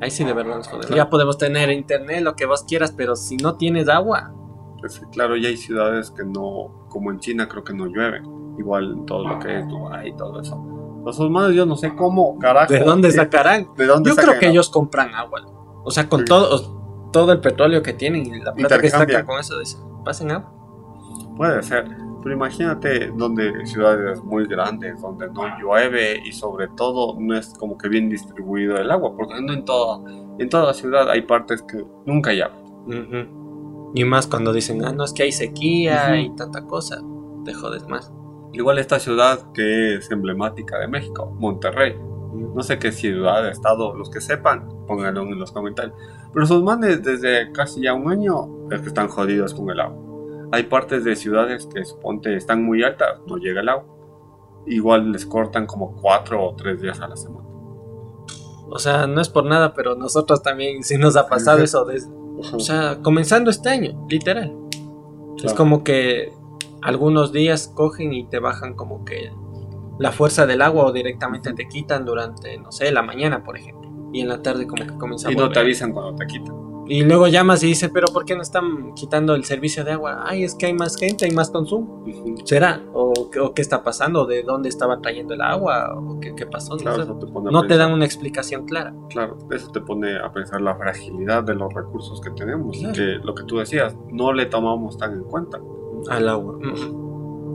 Ahí sí de verdad nos jodemos. Claro. Ya podemos tener internet, lo que vos quieras, pero si no tienes agua, Pues, claro, ya hay ciudades que no, como en China creo que no llueve. Igual en todo lo que es Dubái y todo eso. Los humanos yo no sé cómo, carajo. ¿de dónde eh, sacarán? ¿De dónde Yo creo sacan que el ellos compran agua. O sea, con Sí. todo, todo el petróleo que tienen y la plata que sacan con eso, pasen agua. Puede ser. Pero imagínate donde ciudades muy grandes, donde no llueve y sobre todo no es como que bien distribuido el agua. Porque no en toda, en toda ciudad hay partes que nunca hay agua. Ujú. Y más cuando dicen, ah, no, es que hay sequía y tanta cosa, te jodes más. Igual esta ciudad que es emblemática de México, Monterrey. No sé qué ciudad, estado, los que sepan, pónganlo en los comentarios. Pero sus manes desde casi ya un año es que están jodidos con el agua. Hay partes de ciudades que suponte están muy altas, no llega el agua. Igual les cortan como cuatro o tres días a la semana. O sea, no es por nada, pero nosotros también sí nos ha pasado eso desde, O sea, comenzando este año, literal. Es Claro. como que algunos días cogen y te bajan como que la fuerza del agua o directamente te quitan durante, no sé, la mañana, por ejemplo. Y en la tarde como que comienza a Y no te avisan cuando te quitan. Y luego llamas y dices, pero ¿por qué no están quitando el servicio de agua? Ay, es que hay más gente, hay más consumo. ¿Será? ¿O, o qué está pasando? ¿De dónde estaba trayendo el agua? ¿O qué, qué pasó? No Claro, eso te pone No te dan una explicación clara. Claro, eso te pone a pensar la fragilidad de los recursos que tenemos. Claro. Que lo que tú decías, no le tomamos tan en cuenta. al agua. Mm.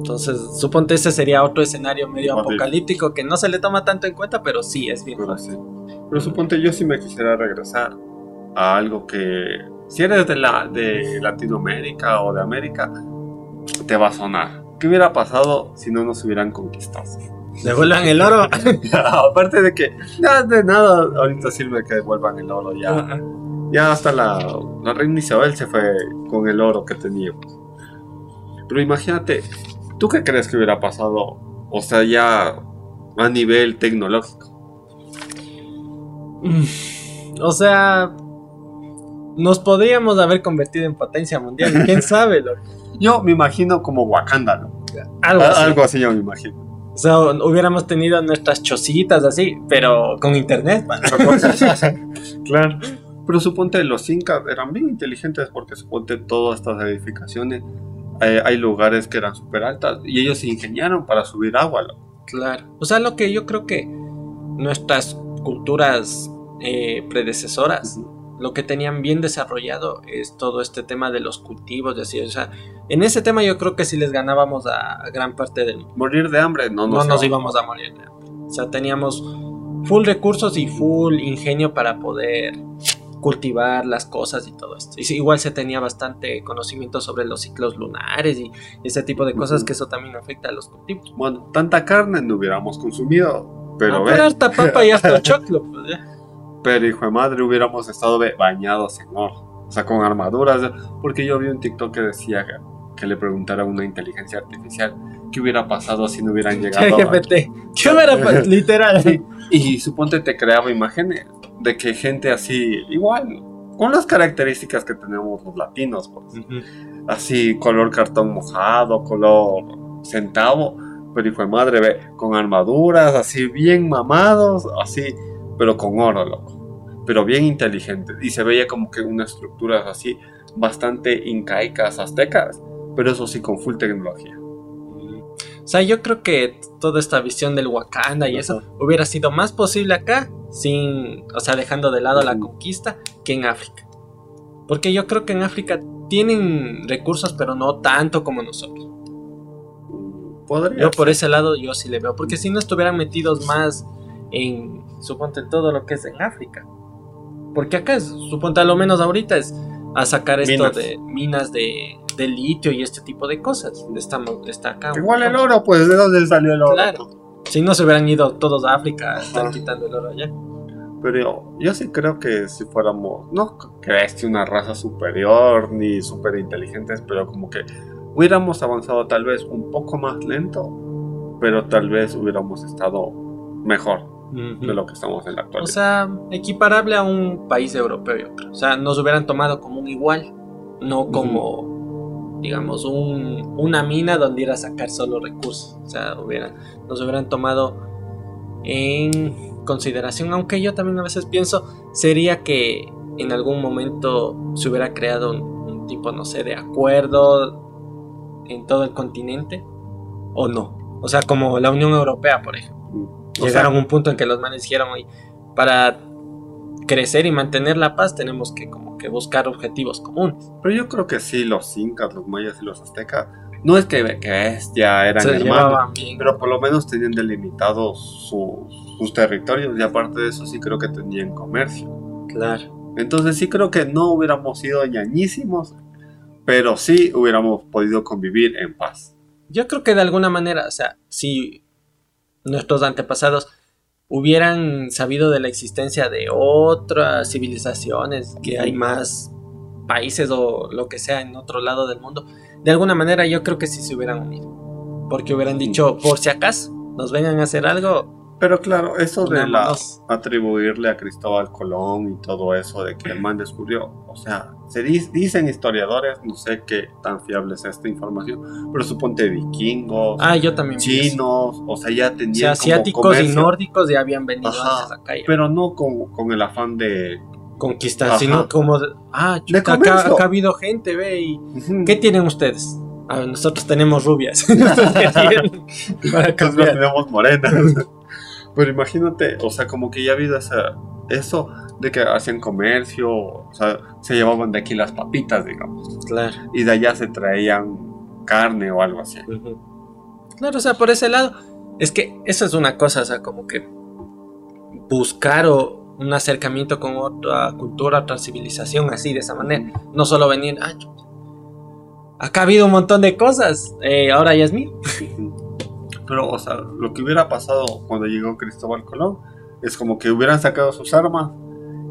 Entonces, suponte ese sería otro escenario medio apocalíptico que no se le toma tanto en cuenta, pero sí es bien. Pero, sí. Pero suponte yo sí me quisiera regresar a algo que si eres de la de Latinoamérica o de América te va a sonar. ¿Qué hubiera pasado si no nos hubieran conquistado? Devuelvan el oro. Aparte de que ya de nada ahorita sirve que devuelvan el oro ya. Ya hasta la, la reina Isabel se fue con el oro que teníamos. Pero imagínate, ¿tú qué crees que hubiera pasado? O sea, ya a nivel tecnológico. Mm, o sea, nos podríamos haber convertido en potencia mundial. ¿Quién sabe? loco? Yo me imagino como Wakanda, ¿no? Algo así. Algo así yo me imagino. O sea, hubiéramos tenido nuestras chocitas así, pero con internet. claro. Pero suponte los incas eran bien inteligentes porque suponte todas estas edificaciones, eh, hay lugares que eran súper altas y ellos se ingeniaron para subir agua. ¿no? Claro. O sea, lo que yo creo que nuestras culturas eh, predecesoras, lo que tenían bien desarrollado es todo este tema de los cultivos y así. O sea, en ese tema yo creo que si les ganábamos a, gran parte del mundo, Morir de hambre no, no nos nos íbamos. íbamos a morir. de hambre. O sea, teníamos full recursos y full ingenio para poder cultivar las cosas y todo esto. Y igual se tenía bastante conocimiento sobre los ciclos lunares y ese tipo de cosas que eso también afecta a los cultivos. Bueno, tanta carne no hubiéramos consumido, pero Ah, pero harta papa y hasta choclo. pues, pero hijo de madre hubiéramos estado bañados en oro, o sea, con armaduras, porque yo vi un TikTok que decía que que le preguntara a una inteligencia artificial qué hubiera pasado si no hubieran llegado. GPT. ¿Qué hubiera pasado? Literal. Sí, Y suponte te creaba imágenes de que gente así, igual, con las características que tenemos los latinos, pues. Así, color cartón mojado, color centavo, pero hijo de madre, ve, con armaduras, así bien mamados, así, pero con oro, loco. Pero bien inteligentes. Y se veía como que unas estructuras así, bastante incaicas, aztecas, pero eso sí con full tecnología. O sea, yo creo que toda esta visión del Wakanda y eso hubiera sido más posible acá, sin, o sea, dejando de lado la conquista, que en África. Porque yo creo que en África tienen recursos, pero no tanto como nosotros. Podría Yo por ese lado yo sí le veo, porque si no estuvieran metidos más en, suponte, en todo lo que es en África. Porque acá es, suponte, a lo menos ahorita es a sacar esto Minas. de minas de, de litio y este tipo de cosas. Está, está acá. Igual el oro, pues, ¿de dónde salió el oro? Claro. Si no se hubieran ido todos a África, están Ajá. quitando el oro allá. Pero yo, yo sí creo que si fuéramos, no que este una raza superior ni súper inteligentes, pero como que hubiéramos avanzado tal vez un poco más lento, pero tal vez hubiéramos estado mejor de lo que estamos en la O actualidad. sea, equiparable a un país europeo, yo creo. O sea, nos hubieran tomado como un igual, no como, digamos, un, una mina donde ir a sacar solo recursos. O sea, hubieran, nos hubieran tomado en consideración, aunque yo también a veces pienso, sería que en algún momento se hubiera creado un, un tipo, no sé, de acuerdo en todo el continente, o no. O sea, como la Unión Europea, por ejemplo. O sea, Llegaron a un punto en que los manes dijeron, "Oye, para crecer y mantener la paz tenemos que como que buscar objetivos comunes. pero yo creo que sí, los incas, los mayas y los aztecas, no es que, que ya eran Se hermanos, pero por lo menos tenían delimitados sus, sus territorios y aparte de eso sí creo que tenían comercio. Claro. Entonces sí creo que no hubiéramos sido ñañísimos, pero sí hubiéramos podido convivir en paz. Yo creo que de alguna manera, o sea, si nuestros antepasados hubieran sabido de la existencia de otras civilizaciones, que hay más países o lo que sea en otro lado del mundo, de alguna manera yo creo que sí se hubieran unido. Porque hubieran dicho, por si acaso nos vengan a hacer algo, Pero claro, eso de la, atribuirle a Cristóbal Colón y todo eso de que el man descubrió, o sea, se dis- dicen historiadores, no sé qué tan fiable es esta información, pero suponte vikingos, Ah, yo también chinos, o sea, ya O tenían sea, como asiáticos y comercio, nórdicos ya habían venido Ajá, antes acá ya. pero no con, con el afán de... conquistar, Ajá. sino como de, ah, chuta, acá, acá ha habido gente, ve, y Ujú. ¿qué tienen ustedes? A ver, nosotros tenemos rubias. Nosotros tenemos morenas. Pero imagínate, o sea, como que ya ha habido esa, eso de que hacían comercio, o sea, se llevaban de aquí las papitas, digamos, Claro. y de allá se traían carne o algo así. Claro, o sea, por ese lado, es que eso es una cosa, o sea, como que buscar o un acercamiento con otra cultura, otra civilización, así, de esa manera. No solo venir, ah, acá ha habido un montón de cosas, eh, ahora ya es mío. Pero, o sea, lo que hubiera pasado cuando llegó Cristóbal Colón es como que hubieran sacado sus armas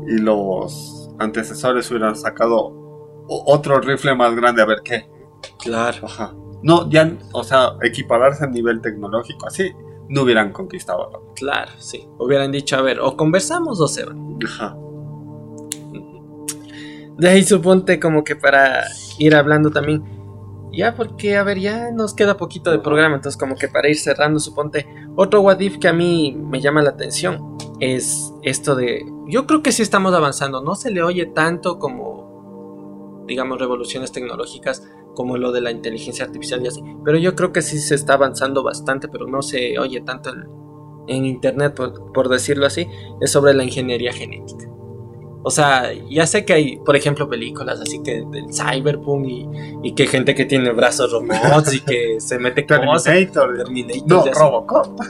y los antecesores hubieran sacado otro rifle más grande, a ver qué. Claro. Ajá. No, ya, o sea, equipararse a nivel tecnológico, así, no hubieran conquistado. ¿no? Claro, sí. Hubieran dicho, a ver, o conversamos o se van. Ajá. De ahí suponte como que para ir hablando también. Ya porque, a ver, ya nos queda poquito de programa, entonces como que para ir cerrando, suponte, otro what if que a mí me llama la atención es esto de, yo creo que sí estamos avanzando, no se le oye tanto como, digamos, revoluciones tecnológicas como lo de la inteligencia artificial y así, pero yo creo que sí se está avanzando bastante, pero no se oye tanto en, en internet, por, por decirlo así, es sobre la ingeniería genética. O sea, ya sé que hay, por ejemplo, películas así que del cyberpunk y, y que gente que tiene brazos robots y que se mete cosas. Terminator. Terminator No. Robocop.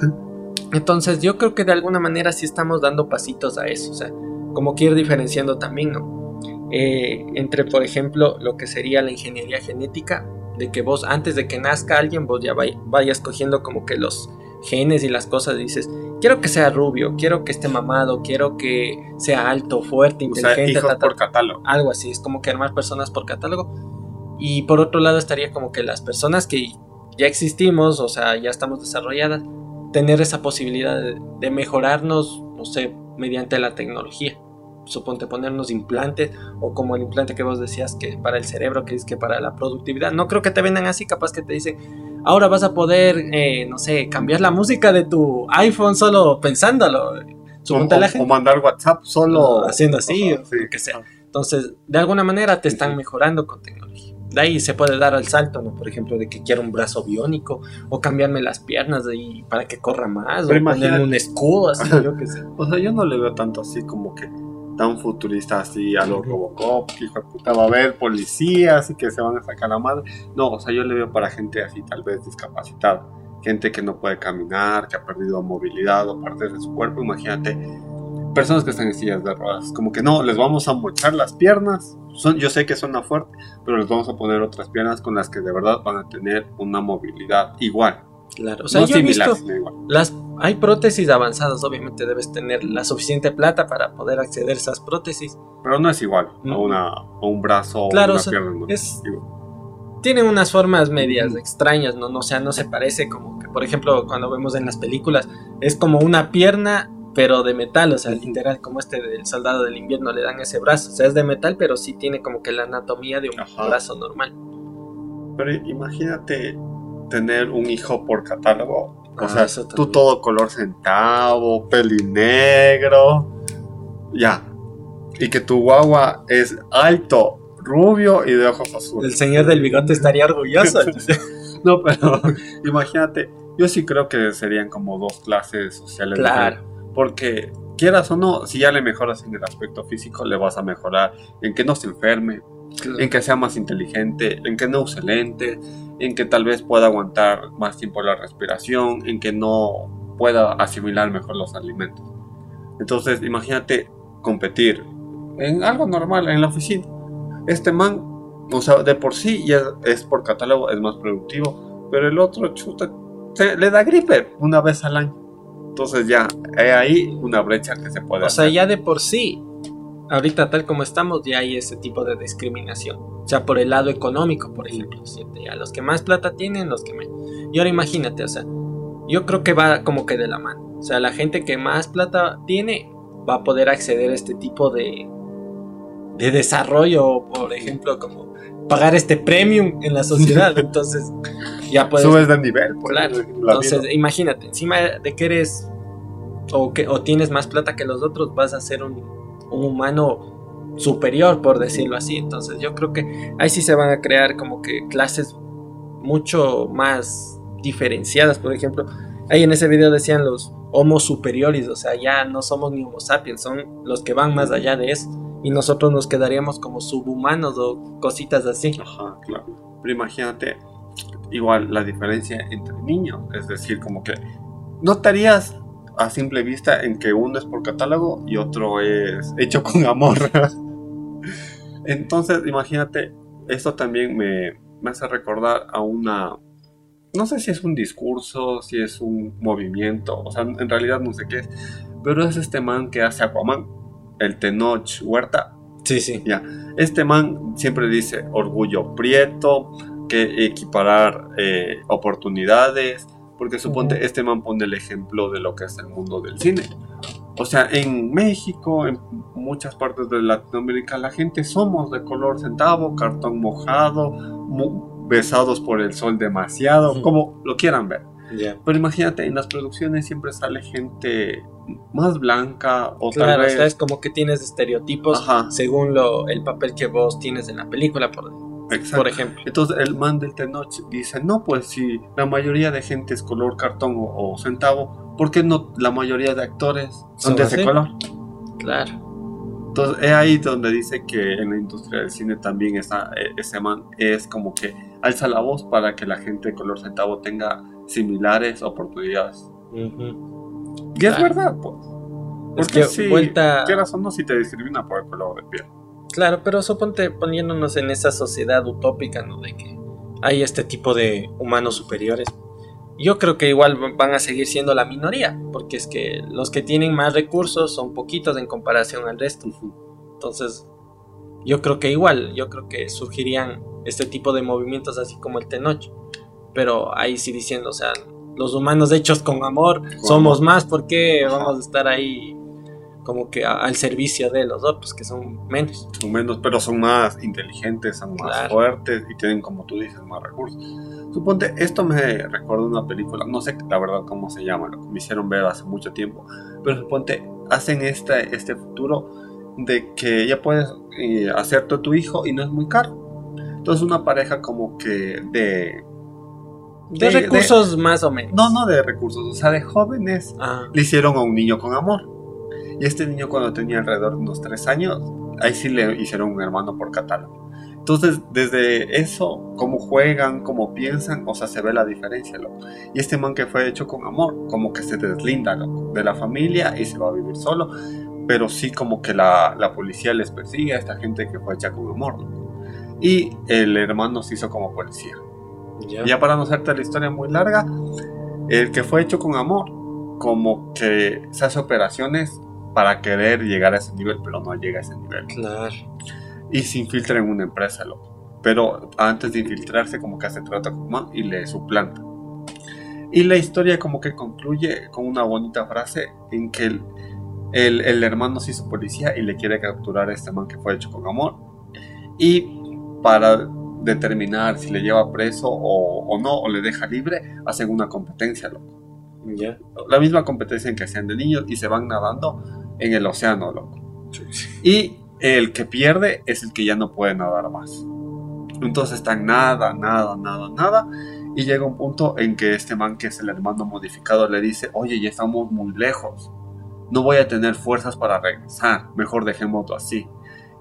Entonces yo creo que de alguna manera sí estamos dando pasitos a eso, o sea, como que ir diferenciando también, ¿no? Eh, entre, por ejemplo, lo que sería la ingeniería genética, de que vos antes de que nazca alguien, vos ya vay- vayas cogiendo como que los genes y las cosas, dices, quiero que sea rubio, quiero que esté mamado, quiero que sea alto, fuerte, inteligente, hijos ta, ta, por catálogo. algo así, es como que armar personas por catálogo. Y por otro lado estaría como que las personas que ya existimos, o sea, ya estamos desarrolladas, tener esa posibilidad de, mejorarnos, no sé, mediante la tecnología. Suponte ponernos implantes o como el implante que vos decías que para el cerebro, que es que para la productividad. No creo que te vendan así, capaz que te dicen, ahora vas a poder, eh, no sé, cambiar la música de tu iPhone solo pensándolo. O, mandar WhatsApp solo haciendo así, o que sea. Entonces, de alguna manera te están mejorando con tecnología. De ahí se puede dar al salto, ¿no? Por ejemplo, de que quiero un brazo biónico o cambiarme las piernas de ahí para que corra más o ponerme un escudo, así, yo qué sé. O sea, yo no le veo tanto así como que tan futurista así a los Robocop, que hijo de puta va a haber policías y que se van a sacar la madre. No, o sea, yo le veo para gente así tal vez discapacitada, gente que no puede caminar, que ha perdido movilidad o partes de su cuerpo, imagínate personas que están en sillas de ruedas. Como que no, les vamos a mochar las piernas. Son, yo sé que suena fuerte, pero les vamos a poner otras piernas con las que de verdad van a tener una movilidad igual. Claro, o sea, yo he visto las hay prótesis avanzadas, obviamente debes tener la suficiente plata para poder acceder a esas prótesis. Pero no es igual a, una, un brazo claro, o una pierna. Es, tienen unas formas medias extrañas, ¿no? O sea, no se parece como que, por ejemplo, cuando vemos en las películas, es como una pierna pero de metal, o sea, literal, como este del soldado del invierno le dan ese brazo, o sea, es de metal, pero sí tiene como que la anatomía de un brazo normal. Pero imagínate tener un hijo por catálogo, o ah, sea, tú todo color centavo, pelinegro, ya, y que tu guagua es alto, rubio y de ojos azules. El señor del bigote estaría orgulloso. no, pero imagínate, yo sí creo que serían como dos clases sociales. Claro. Porque quieras o no, si ya le mejoras en el aspecto físico, le vas a mejorar en que no se enferme, en que sea más inteligente, en que no use lentes, en que tal vez pueda aguantar más tiempo la respiración, en que no pueda asimilar mejor los alimentos. Entonces, imagínate competir en algo normal en la oficina. Este man, o sea, de por sí ya es por catálogo, es más productivo, pero el otro chuta, le da gripe una vez al año. Entonces ya hay ahí una brecha que se puede. O sea, ya de por sí, ahorita tal como estamos, ya hay ese tipo de discriminación. O sea, por el lado económico, por ejemplo. Ya los que más plata tienen, los que menos. Y ahora imagínate, o sea, yo creo que va como que de la mano. O sea, la gente que más plata tiene va a poder acceder a este tipo de, de desarrollo, por ejemplo, como pagar este premium en la sociedad. Entonces, ya puedes. Subes de nivel, pues, claro. Entonces, imagínate, encima de que eres o, que, o tienes más plata que los otros, vas a ser un, un humano superior, por decirlo así. Entonces, yo creo que ahí sí se van a crear como que clases mucho más diferenciadas. Por ejemplo, ahí en ese video decían los homo superiores, o sea, ya no somos ni homo sapiens, son los que van más allá de eso. Y nosotros nos quedaríamos como subhumanos o cositas así. Ajá, claro. Pero imagínate, igual la diferencia entre niños, es decir, como que notarías a simple vista en que uno es por catálogo y otro es hecho con amor. Entonces, imagínate, esto también me, me hace recordar a una, no sé si es un discurso, si es un movimiento, o sea, en realidad no sé qué es, pero es este man que hace Aquaman, el Tenoch Huerta. Sí, sí. Ya, este man siempre dice orgullo prieto, que equiparar eh, oportunidades, porque suponte este man pone el ejemplo de lo que es el mundo del cine. O sea, en México, en muchas partes de Latinoamérica, la gente somos de color centavo, cartón mojado, besados por el sol demasiado, como lo quieran ver. Pero imagínate, en las producciones siempre sale gente más blanca o tal vez... es como que tienes estereotipos según lo, el papel que vos tienes en la película, por, por ejemplo. Entonces el man del Tenoch dice, no, pues si la mayoría de gente es color cartón o, centavo, ¿por qué no la mayoría de actores son, de ese color? Claro. Entonces es ahí donde dice que en la industria del cine también está, e, ese man es como que alza la voz para que la gente de color centavo tenga similares oportunidades. Y es verdad, pues. Porque si, vuelta... quieras o no, si te discrimina por el color de piel. Claro, pero suponte poniéndonos en esa sociedad utópica, ¿no? De que hay este tipo de humanos superiores. Yo creo que igual van a seguir siendo la minoría, porque es que los que tienen más recursos son poquitos en comparación al resto. Entonces, yo creo que igual, yo creo que surgirían este tipo de movimientos así como el Tenoch. Pero ahí sí diciendo, o sea, los humanos hechos con amor somos más, porque vamos a estar ahí como que al servicio de los otros, que son menos? Son menos, pero son más inteligentes, son más fuertes y tienen, como tú dices, más recursos. Suponte, esto me recuerda una película, no sé la verdad cómo se llama, lo que me hicieron ver hace mucho tiempo, pero suponte, hacen este, este futuro de que ya puedes eh, hacer todo tu hijo y no es muy caro. Entonces una pareja como que de... De, recursos más o menos. No, no de recursos, o sea, de jóvenes ah. le hicieron a un niño con amor. Y este niño cuando tenía alrededor de unos 3 años, ahí sí le hicieron un hermano por catálogo. Entonces, desde eso, cómo juegan, cómo piensan, o sea, se ve la diferencia, loco. Y este man que fue hecho con amor, como que se deslinda, loco, de la familia y se va a vivir solo. Pero sí como que la, la policía les persigue a esta gente que fue hecha con amor, Y el hermano se hizo como policía. Ya para no hacerte la historia muy larga, el que fue hecho con amor, como que se hace operaciones para querer llegar a ese nivel, pero no llega a ese nivel. Claro y se infiltra en una empresa, loco. Pero antes de infiltrarse, como que se trata con man y le suplanta. Y la historia como que concluye con una bonita frase en que el, el, hermano se hizo policía y le quiere capturar a este man que fue hecho con amor. Y para determinar si le lleva preso o, no, o le deja libre, hacen una competencia, loco. La misma competencia en que hacían de niños y se van nadando en el océano, loco. Y el que pierde es el que ya no puede nadar más. Entonces están nada, nada, nada, nada. Y llega un punto en que este man, que es el hermano modificado, le dice, oye, ya estamos muy lejos. No voy a tener fuerzas para regresar. Mejor dejémoslo así.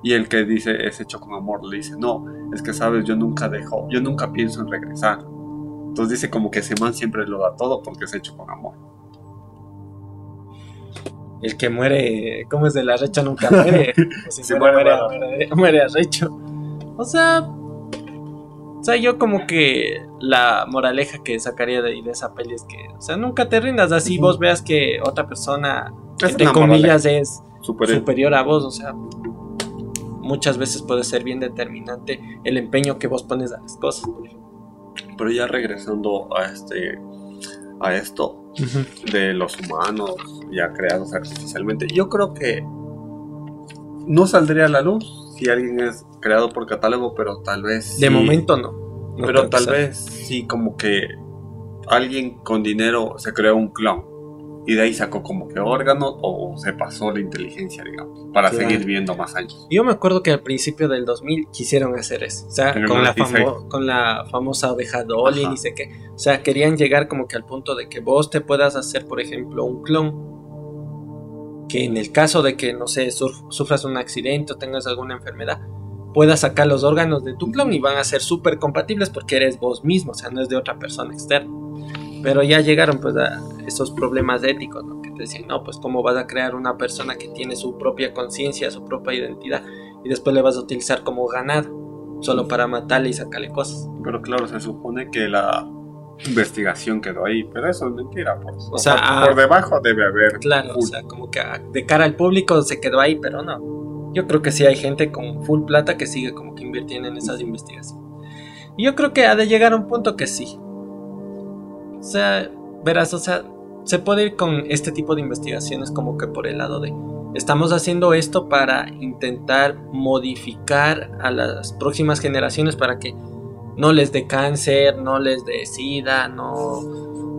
Y el que dice es hecho con amor le dice, no, es que sabes, yo nunca dejo, yo nunca pienso en regresar. Entonces dice como que ese man siempre lo da todo porque es hecho con amor el que muere, ¿cómo es de la recha nunca muere? Si muere, muere, muere, arrecho. O sea, o sea, yo como que la moraleja que sacaría de, de esa peli es que, o sea, nunca te rindas así, vos veas que otra persona, entre comillas, es superior a vos, o sea, muchas veces puede ser bien determinante el empeño que vos pones a las cosas. Pero ya regresando a este, a esto, de los humanos ya creados artificialmente. Yo creo que no saldría a la luz si alguien es creado por catálogo, pero tal vez... De momento no. pero tal vez sí como que alguien con dinero se creó un clon y de ahí sacó como que órganos o se pasó la inteligencia, digamos, para seguir viendo más años. Yo me acuerdo que al principio del 2000 quisieron hacer eso, o sea, con la, con la, famosa oveja Dolly, ni sé qué, o sea, querían llegar como que al punto de que vos te puedas hacer, por ejemplo, un clon, que en el caso de que, no sé, sufras un accidente o tengas alguna enfermedad, puedas sacar los órganos de tu clon y van a ser súper compatibles porque eres vos mismo, o sea, no es de otra persona externa. Pero ya llegaron pues a esos problemas éticos, ¿no? Que te decían, no, pues cómo vas a crear una persona que tiene su propia conciencia, su propia identidad, y después le vas a utilizar como ganado, solo para matarle y sacarle cosas. Pero claro, se supone que la investigación quedó ahí, pero eso es mentira, pues. O, sea, ah, por, debajo debe haber. Claro, o sea, como que de cara al público se quedó ahí, pero no. Yo creo que sí hay gente con full plata que sigue como que invirtiendo en esas investigaciones. Y yo creo que ha de llegar a un punto que sí. O sea, verás, o sea, se puede ir con este tipo de investigaciones como que por el lado de estamos haciendo esto para intentar modificar a las próximas generaciones para que no les dé cáncer, no les dé sida, no,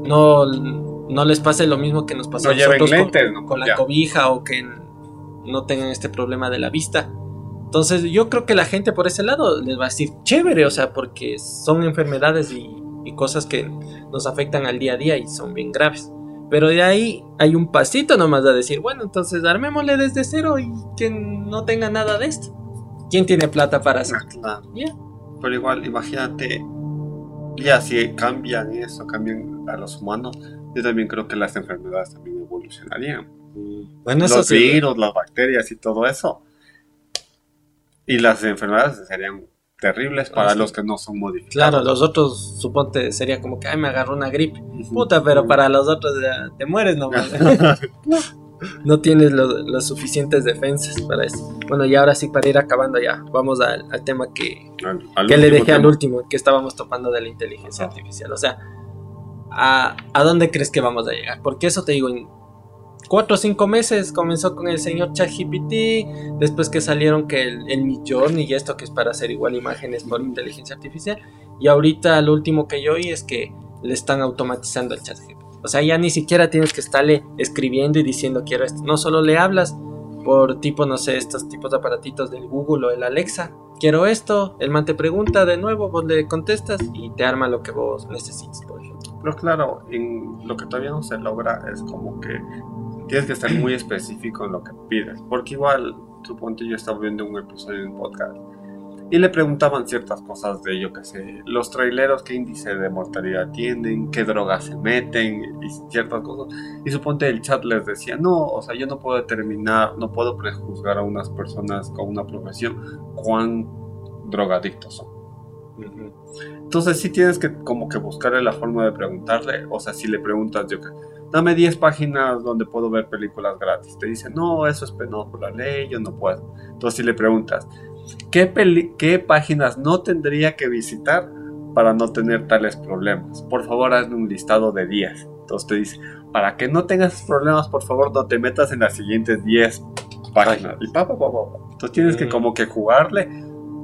no, no les pase lo mismo que nos pasó a nosotros con, la cobija o que no tengan este problema de la vista. Entonces yo creo que la gente por ese lado les va a decir chévere, o sea, porque son enfermedades y y cosas que nos afectan al día a día y son bien graves. Pero de ahí hay un pasito nomás a decir, bueno, entonces armémosle desde cero y que no tenga nada de esto. ¿Quién tiene plata para hacer? Ah, Pero igual, imagínate, ya si cambian eso, cambian a los humanos, yo también creo que las enfermedades también evolucionarían. Bueno, los virus, las bacterias y todo eso. Y las enfermedades serían terribles para los que no son modificados. Claro, los otros, suponte, sería como que, ay, me agarró una gripe. Puta, pero para los otros te mueres nomás. no tienes las suficientes defensas para eso. Bueno, y ahora sí, para ir acabando ya, vamos al, tema que, que le dejé al último, que estábamos topando de la inteligencia artificial. O sea, ¿a, ¿a dónde crees que vamos a llegar? Porque eso te digo, en cuatro o cinco meses comenzó con el señor ChatGPT, después que salieron que el, el millón y esto que es para hacer igual imágenes por inteligencia artificial, y ahorita lo último que yo oí es que le están automatizando el ChatGPT. O sea, ya ni siquiera tienes que estarle escribiendo y diciendo quiero esto. No solo le hablas por tipo, no sé, estos tipos de aparatitos del Google o el Alexa. Quiero esto, el man te pregunta de nuevo, vos le contestas y te arma lo que vos necesites, por ejemplo. Pero claro, en lo que todavía no se logra es como que tienes que estar muy específico en lo que pides. Porque igual, suponte yo estaba viendo un episodio de un podcast y le preguntaban ciertas cosas de, yo qué sé, los traileros, qué índice de mortalidad tienen, qué drogas se meten y ciertas cosas. Y suponte el chat les decía, no, o sea, yo no puedo determinar, no puedo prejuzgar a unas personas con una profesión cuán drogadictos son. Entonces sí tienes que como que buscarle la forma de preguntarle, o sea, si le preguntas, yo qué dame 10 páginas donde puedo ver películas gratis. Te dice, no, eso es penoso por la ley, yo no puedo. Entonces si le preguntas, ¿Qué, páginas no tendría que visitar para no tener tales problemas? Por favor, hazme un listado de 10. Entonces te dice, para que no tengas problemas, por favor, no te metas en las siguientes 10 páginas. Y pa, pa, pa, Entonces tienes que mm. como que jugarle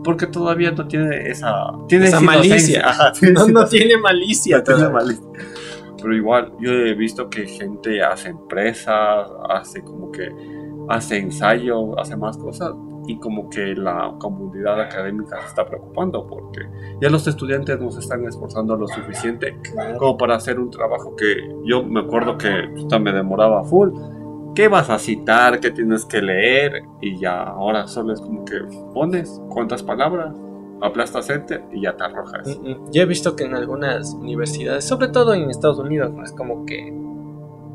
porque todavía no tiene esa, tiene esa malicia. no, tiene malicia. tiene malicia. Pero igual, yo he visto que gente hace empresas, hace como que hace ensayo, hace más cosas y como que la comunidad académica se está preocupando porque ya los estudiantes no se están esforzando lo suficiente como para hacer un trabajo que yo me acuerdo que me demoraba full. ¿Qué vas a citar? ¿Qué tienes que leer? Y ya ahora solo es como que pones cuántas palabras, aplastas enter y ya te arrojas. Mm, mm. Yo he visto que en algunas universidades, sobre todo en Estados Unidos, es como que...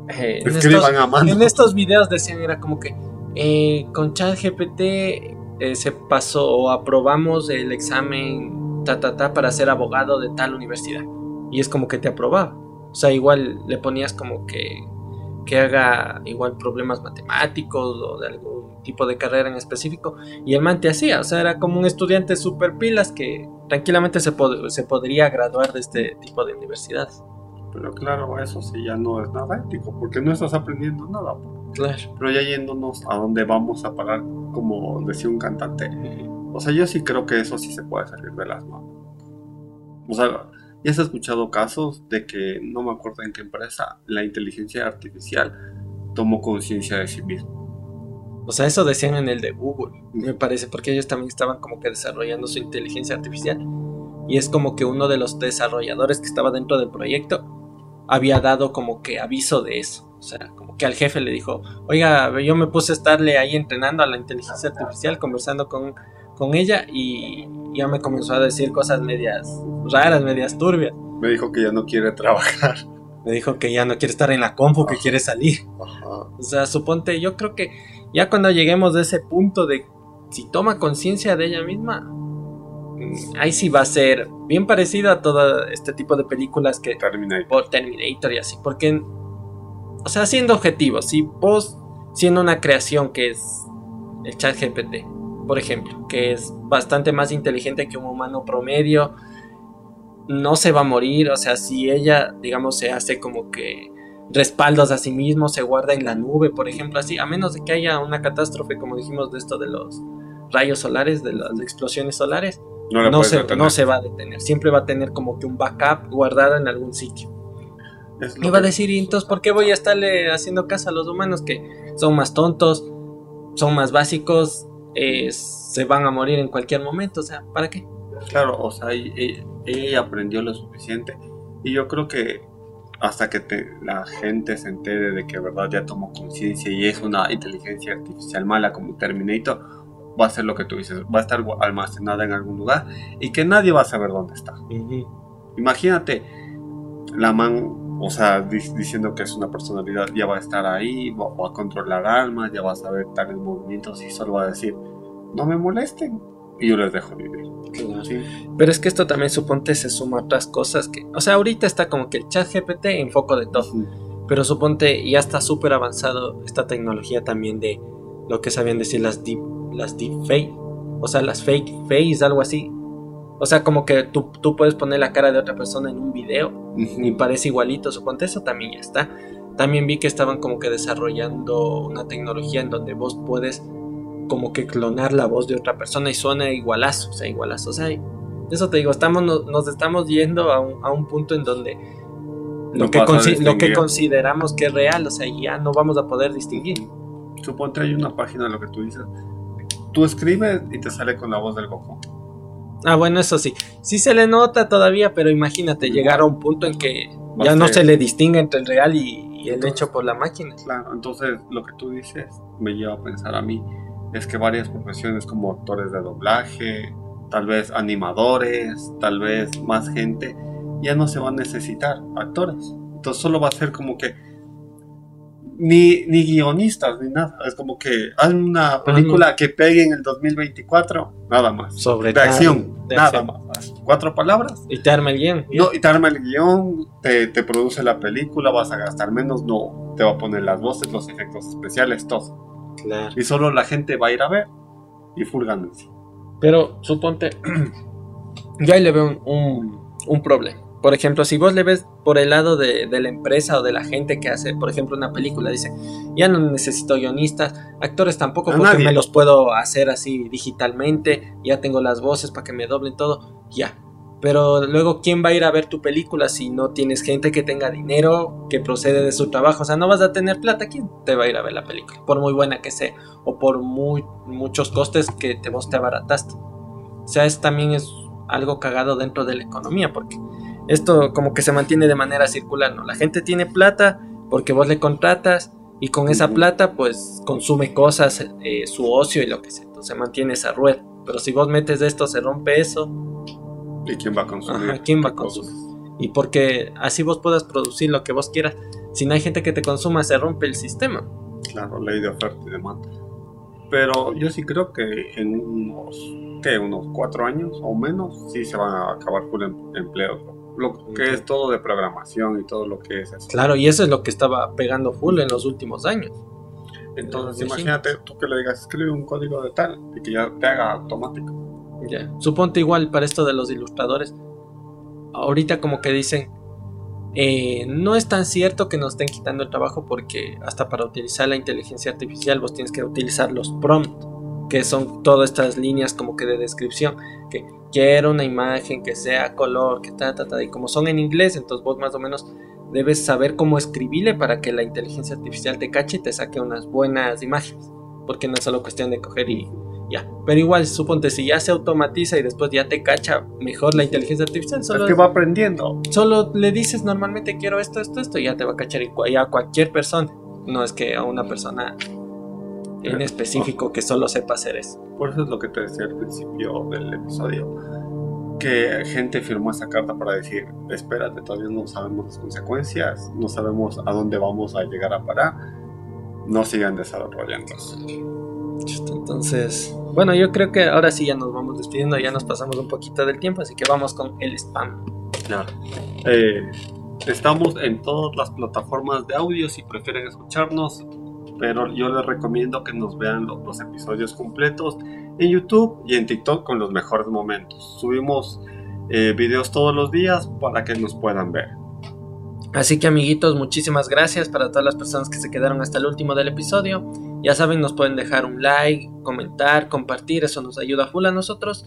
Eh, en, estos, a mano. en estos videos decían, era como que eh, con ChatGPT eh, se pasó o aprobamos el examen ta, ta, ta, para ser abogado de tal universidad. Y es como que te aprobaba. O sea, igual le ponías como que, que haga igual problemas matemáticos o de algún tipo de carrera en específico. Y el man te hacía. O sea, era como un estudiante super pilas que tranquilamente se, se podría graduar de este tipo de universidades. Pero claro, eso sí ya no es nada ético, porque no estás aprendiendo nada. Claro. Pero ya yéndonos a dónde vamos a parar, como decía un cantante, o sea, yo sí creo que eso sí se puede salir de las manos. O sea, ya has escuchado casos de que, no me acuerdo en qué empresa, la inteligencia artificial tomó conciencia de sí mismo. O sea, eso decían en el de Google, me parece, porque ellos también estaban como que desarrollando su inteligencia artificial. Y es como que uno de los desarrolladores que estaba dentro del proyecto había dado como que aviso de eso. O sea, como que al jefe le dijo, oiga, yo me puse a estarle ahí entrenando a la inteligencia artificial, conversando con, con ella y ya me comenzó a decir cosas medias raras, medias turbias. Me dijo que ya no quiere trabajar. Me dijo que ya no quiere estar en la compu, que quiere salir. O sea, suponte, yo creo que ya cuando lleguemos de ese punto de si toma conciencia de ella misma, ahí sí va a ser bien parecido a todo este tipo de películas que Terminator, por Terminator y así, porque, o sea, siendo objetivos, si vos siendo una creación que es el chat GPT, por ejemplo, que es bastante más inteligente que un humano promedio, no se va a morir, o sea, si ella, digamos, se hace como que respaldos a sí mismo, se guarda en la nube, por ejemplo, así, a menos de que haya una catástrofe, como dijimos, de esto de los rayos solares, de las explosiones solares, no, se, no, se, va a detener. Siempre va a tener como que un backup guardado en algún sitio. Y va a decir, ¿y entonces por qué voy a estarle haciendo caso a los humanos que son más tontos, son más básicos, se van a morir en cualquier momento? O sea, ¿para qué? Claro, o sea, ella, aprendió lo suficiente. Y yo creo que hasta que la gente se entere de que verdad ya tomó conciencia y es una inteligencia artificial mala como Terminator, va a ser lo que tú dices, va a estar almacenada en algún lugar y que nadie va a saber dónde está. Imagínate la man, o sea, diciendo que es una personalidad, ya va a estar ahí, va, a controlar almas, ya va a saber tales movimientos y solo va a decir, no me molesten y yo les dejo vivir. Pero es que esto también suponte se suma a otras cosas que, o sea, ahorita está como que el chat GPT en foco de todo. Pero suponte, ya está súper avanzado esta tecnología también de lo que sabían decir las deep, las deep fake, o sea, las fake face, algo así. O sea, como que tú, tú puedes poner la cara de otra persona en un video y parece igualito, suponte, eso también ya está. También vi que estaban como que desarrollando una tecnología en donde vos puedes como que clonar la voz de otra persona y suena igualazo, o sea, igualazo. O sea, eso te digo, estamos, nos, estamos yendo a un, a un, punto en donde lo, que lo que consideramos que es real, o sea, ya no vamos a poder distinguir. Suponte hay una página de lo que tú dices. Tú escribes y te sale con la voz del Goku. Ah, bueno, eso sí. Sí se le nota todavía, pero imagínate llegar a un punto en que ya no se le distingue entre el real y, y el hecho por la máquina. Claro, entonces lo que tú dices me lleva a pensar a mí es que varias profesiones como actores de doblaje, tal vez animadores, tal vez más gente, ya no se van a necesitar actores. Entonces solo va a ser como que ni, ni guionistas ni nada. Es como que hay una película que pegue en el 2024, nada más. Sobre de acción, nada más. Cuatro palabras. Y te arma el guion. No, y te arma el guion, te, te, produce la película, vas a gastar menos, no. Te va a poner las voces, los efectos especiales, todo. Claro. Y solo la gente va a ir a ver y furgándose. Pero suponte, yo ahí le veo un, un problema por ejemplo, si vos le ves por el lado de, la empresa o de la gente que hace, por ejemplo, una película, dice, ya no necesito guionistas, actores tampoco, porque me los puedo hacer así digitalmente, ya tengo las voces para que me doblen todo, ya. Pero luego, ¿quién va a ir a ver tu película si no tienes gente que tenga dinero, que procede de su trabajo? O sea, no vas a tener plata, ¿quién te va a ir a ver la película? Por muy buena que sea, o por muy, muchos costes que te, vos te abarataste. O sea, es, también es algo cagado dentro de la economía, porque esto como que se mantiene de manera circular, ¿no? La gente tiene plata porque vos le contratas y con esa plata pues consume cosas, eh, su ocio y lo que sea, entonces se mantiene esa rueda. Pero si vos metes esto, se rompe eso. ¿Y quién va a consumir? ¿quién va a consumir? Y porque así vos puedas producir lo que vos quieras. Si no hay gente que te consuma, se rompe el sistema. Claro, ley de oferta y demanda. Pero yo sí creo que en unos, ¿qué? Unos cuatro años o menos, sí se van a acabar full em, empleos lo que es todo de programación y todo lo que es eso. Claro, y eso es lo que estaba pegando full en los últimos años. Entonces, imagínate tú que le digas, escribe un código de tal y que ya te haga automático. Ya, suponte igual para esto de los ilustradores. Ahorita como que dicen, eh, no es tan cierto que nos estén quitando el trabajo porque hasta para utilizar la inteligencia artificial vos tienes que utilizar los prompts, que son todas estas líneas como que de descripción, que quiero una imagen que sea color, que ta, ta, ta, y como son en inglés, entonces vos más o menos debes saber cómo escribirle para que la inteligencia artificial te cache y te saque unas buenas imágenes, porque no es solo cuestión de coger y ya. Pero igual, suponte, si ya se automatiza y después ya te cacha mejor la inteligencia artificial, solo... Es que va aprendiendo. Solo le dices normalmente quiero esto, esto, esto, y ya te va a cachar ya a cualquier persona. No es que a una persona en específico que solo sepa hacer eso. Por eso es lo que te decía al principio del episodio, que gente firmó esa carta para decir, espérate, todavía no sabemos las consecuencias, no sabemos a dónde vamos a llegar a parar, no sigan desarrollando. Entonces, bueno, yo creo que ahora sí ya nos vamos despidiendo, ya nos pasamos un poquito del tiempo, así que vamos con el spam. Claro. Eh, estamos en todas las plataformas de audio, si prefieren escucharnos, pero yo les recomiendo que nos vean los, episodios completos en YouTube y en TikTok con los mejores momentos. Subimos eh, videos todos los días para que nos puedan ver. Así que amiguitos, muchísimas gracias para todas las personas que se quedaron hasta el último del episodio. Ya saben, nos pueden dejar un like, comentar, compartir, eso nos ayuda full a nosotros.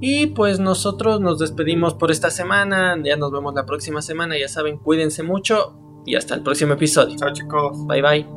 Y pues nosotros nos despedimos por esta semana, ya nos vemos la próxima semana, ya saben, cuídense mucho y hasta el próximo episodio. Chao chicos. Bye bye.